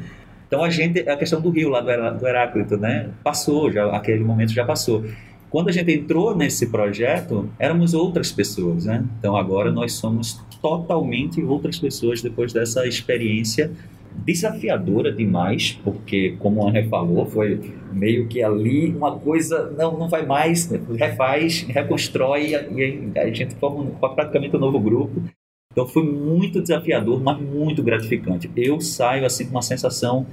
então a gente, a questão do rio lá do, Heráclito, né? Passou, já, aquele momento já passou. Quando a gente entrou nesse projeto, éramos outras pessoas, né? Então agora nós somos totalmente outras pessoas depois dessa experiência desafiadora demais, porque como a Ana falou, foi meio que ali uma coisa não não vai mais, refaz, reconstrói e a gente forma praticamente um novo grupo. Então foi muito desafiador, mas muito gratificante. Eu saio assim com uma sensação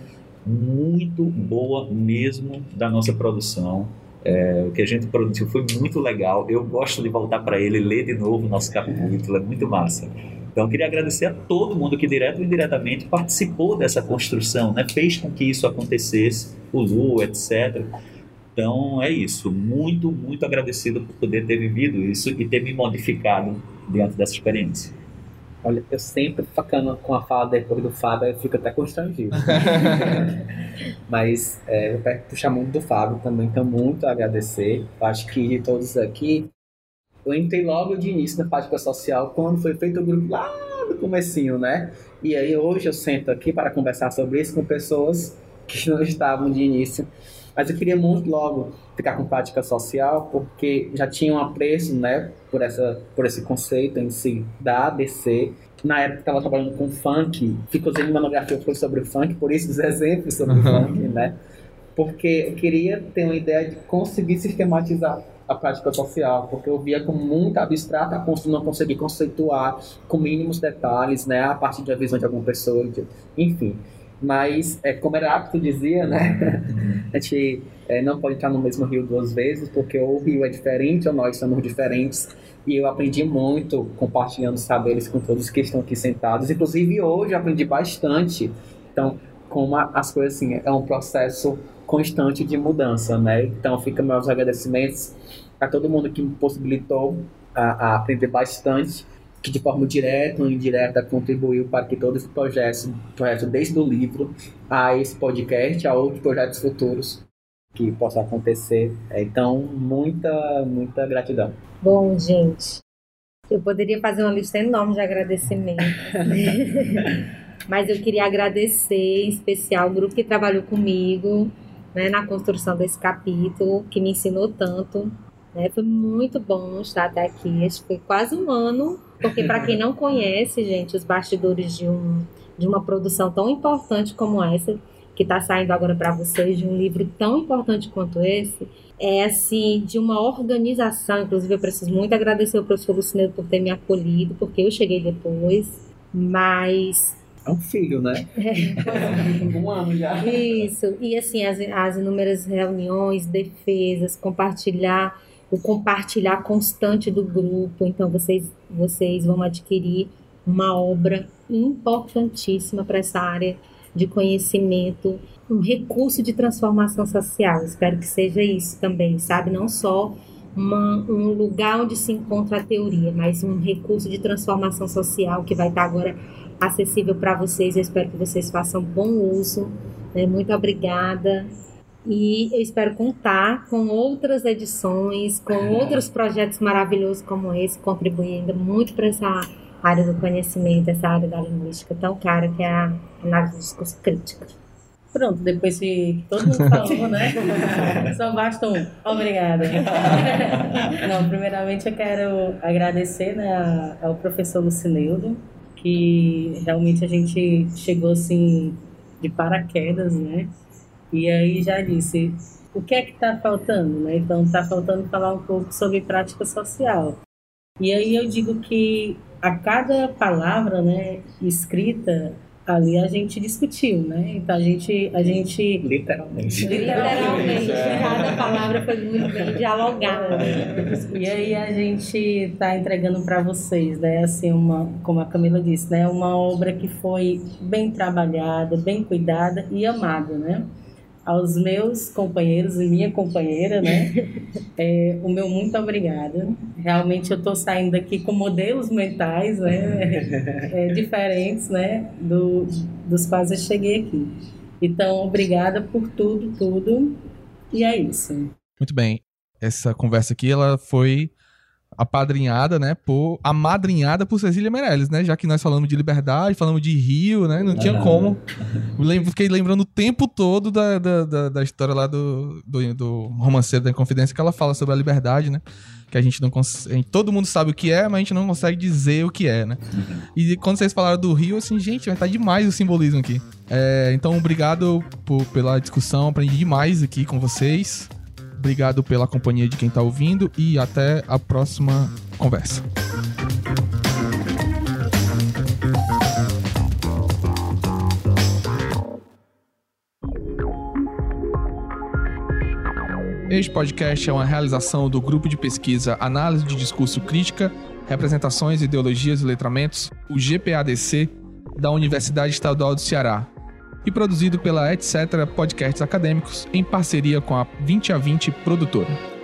muito boa mesmo da nossa produção. É, o que a gente produziu foi muito legal. Eu gosto de voltar para ele, ler de novo o nosso capítulo, é muito massa. Então, queria agradecer a todo mundo que, direto ou indiretamente, participou dessa construção, né? fez com que isso acontecesse, o Lu, etc. Então, é isso. Muito, muito agradecido por poder ter vivido isso e ter me modificado diante dessa experiência. Olha, eu sempre facando com a fala depois do Fábio, eu fico até constrangido. [LAUGHS] Mas é, eu quero puxar muito do Fábio também, então muito a agradecer. Acho que de todos aqui, eu entrei logo de início na prática social quando foi feito o grupo lá no comecinho, né? E aí hoje eu sento aqui para conversar sobre isso com pessoas que não estavam de início. Mas eu queria muito logo ficar com prática social porque já tinha um apreço, né, por essa por esse conceito em si da ABC. Na época estava trabalhando com funk, ficou fazendo monografia foi sobre funk, por isso os [LAUGHS] exemplos sobre uhum. funk, né? Porque eu queria ter uma ideia de conseguir sistematizar a prática social, porque eu via como muito abstrata a não conseguir conceituar com mínimos detalhes, né, a partir da visão de alguma pessoa, enfim. Mas, é, como Heráclito dizia, né, uhum. [LAUGHS] a gente é, não pode estar no mesmo rio duas vezes, porque o rio é diferente ou nós somos diferentes. E eu aprendi muito compartilhando saberes com todos que estão aqui sentados. Inclusive, hoje eu aprendi bastante. Então, como as coisas assim, é um processo constante de mudança, né? Então, fica meus agradecimentos a todo mundo que me possibilitou a, a aprender bastante, que de forma direta ou indireta contribuiu para que todo esse projeto, projeto desde o livro a esse podcast, a outros projetos futuros que possam acontecer. Então, muita, muita gratidão. Bom, gente, eu poderia fazer uma lista enorme de agradecimentos. [LAUGHS] Mas eu queria agradecer em especial o grupo que trabalhou comigo né, na construção desse capítulo, que me ensinou tanto. Né? Foi muito bom estar até aqui. Acho que foi quase um ano, porque para quem não conhece, gente, os bastidores de, um, de uma produção tão importante como essa, que está saindo agora para vocês, de um livro tão importante quanto esse, é assim, de uma organização. Inclusive, eu preciso muito agradecer ao professor Lucineiro por ter me acolhido, porque eu cheguei depois. Mas é um filho, né? É. um ano já. Isso. E assim, as, as inúmeras reuniões, defesas, compartilhar, o compartilhar constante do grupo. Então, vocês, vocês vão adquirir uma obra importantíssima para essa área de conhecimento, um recurso de transformação social. Espero que seja isso também, sabe? Não só uma, um lugar onde se encontra a teoria, mas um recurso de transformação social que vai estar agora acessível para vocês. Eu espero que vocês façam bom uso. Né? Muito obrigada. E eu espero contar com outras edições, com outros projetos maravilhosos como esse, contribuindo muito para essa área do conhecimento, essa área da linguística tão cara que é a análise do discurso crítica. Pronto, depois que todo mundo falou, né? [LAUGHS] Só basta um. Obrigada. [LAUGHS] Não, primeiramente eu quero agradecer né, ao professor Lucineudo, que realmente a gente chegou assim de paraquedas, né? E aí já disse, o que é que está faltando, né? Então está faltando falar um pouco sobre prática social. E aí eu digo que a cada palavra, né, escrita ali a gente discutiu, né? Então a gente, a gente literalmente, literalmente, é. cada palavra foi muito bem dialogada. E aí a gente está entregando para vocês, né? Assim uma, como a Camila disse, né? Uma obra que foi bem trabalhada, bem cuidada e amada, né? Aos meus companheiros e minha companheira, né? [LAUGHS] É, o meu muito obrigada. Realmente eu estou saindo daqui com modelos mentais, né? É, diferentes, né? Do, dos quais eu cheguei aqui. Então, obrigada por tudo, tudo. E é isso. Muito bem. Essa conversa aqui, ela foi apadrinhada, né, por amadrinhada por Cecília Meirelles, né? Já que nós falamos de liberdade, falamos de Rio, né? Não tinha como. Lembro, fiquei lembrando o tempo todo da, da, da, da história lá do, do, do, romanceiro da Confidência que ela fala sobre a liberdade, né? Que a gente não consegue. Todo mundo sabe o que é, mas a gente não consegue dizer o que é, né? E quando vocês falaram do Rio, assim, gente, vai estar demais o simbolismo aqui. É, então, obrigado por, pela discussão, aprendi demais aqui com vocês. Obrigado pela companhia de quem está ouvindo e até a próxima conversa. Este podcast é uma realização do grupo de pesquisa Análise de Discurso Crítica, Representações, Ideologias e Letramentos, o GPADC, da Universidade Estadual do Ceará, e produzido pela Etc. Podcasts Acadêmicos em parceria com a 20 a 20 produtora.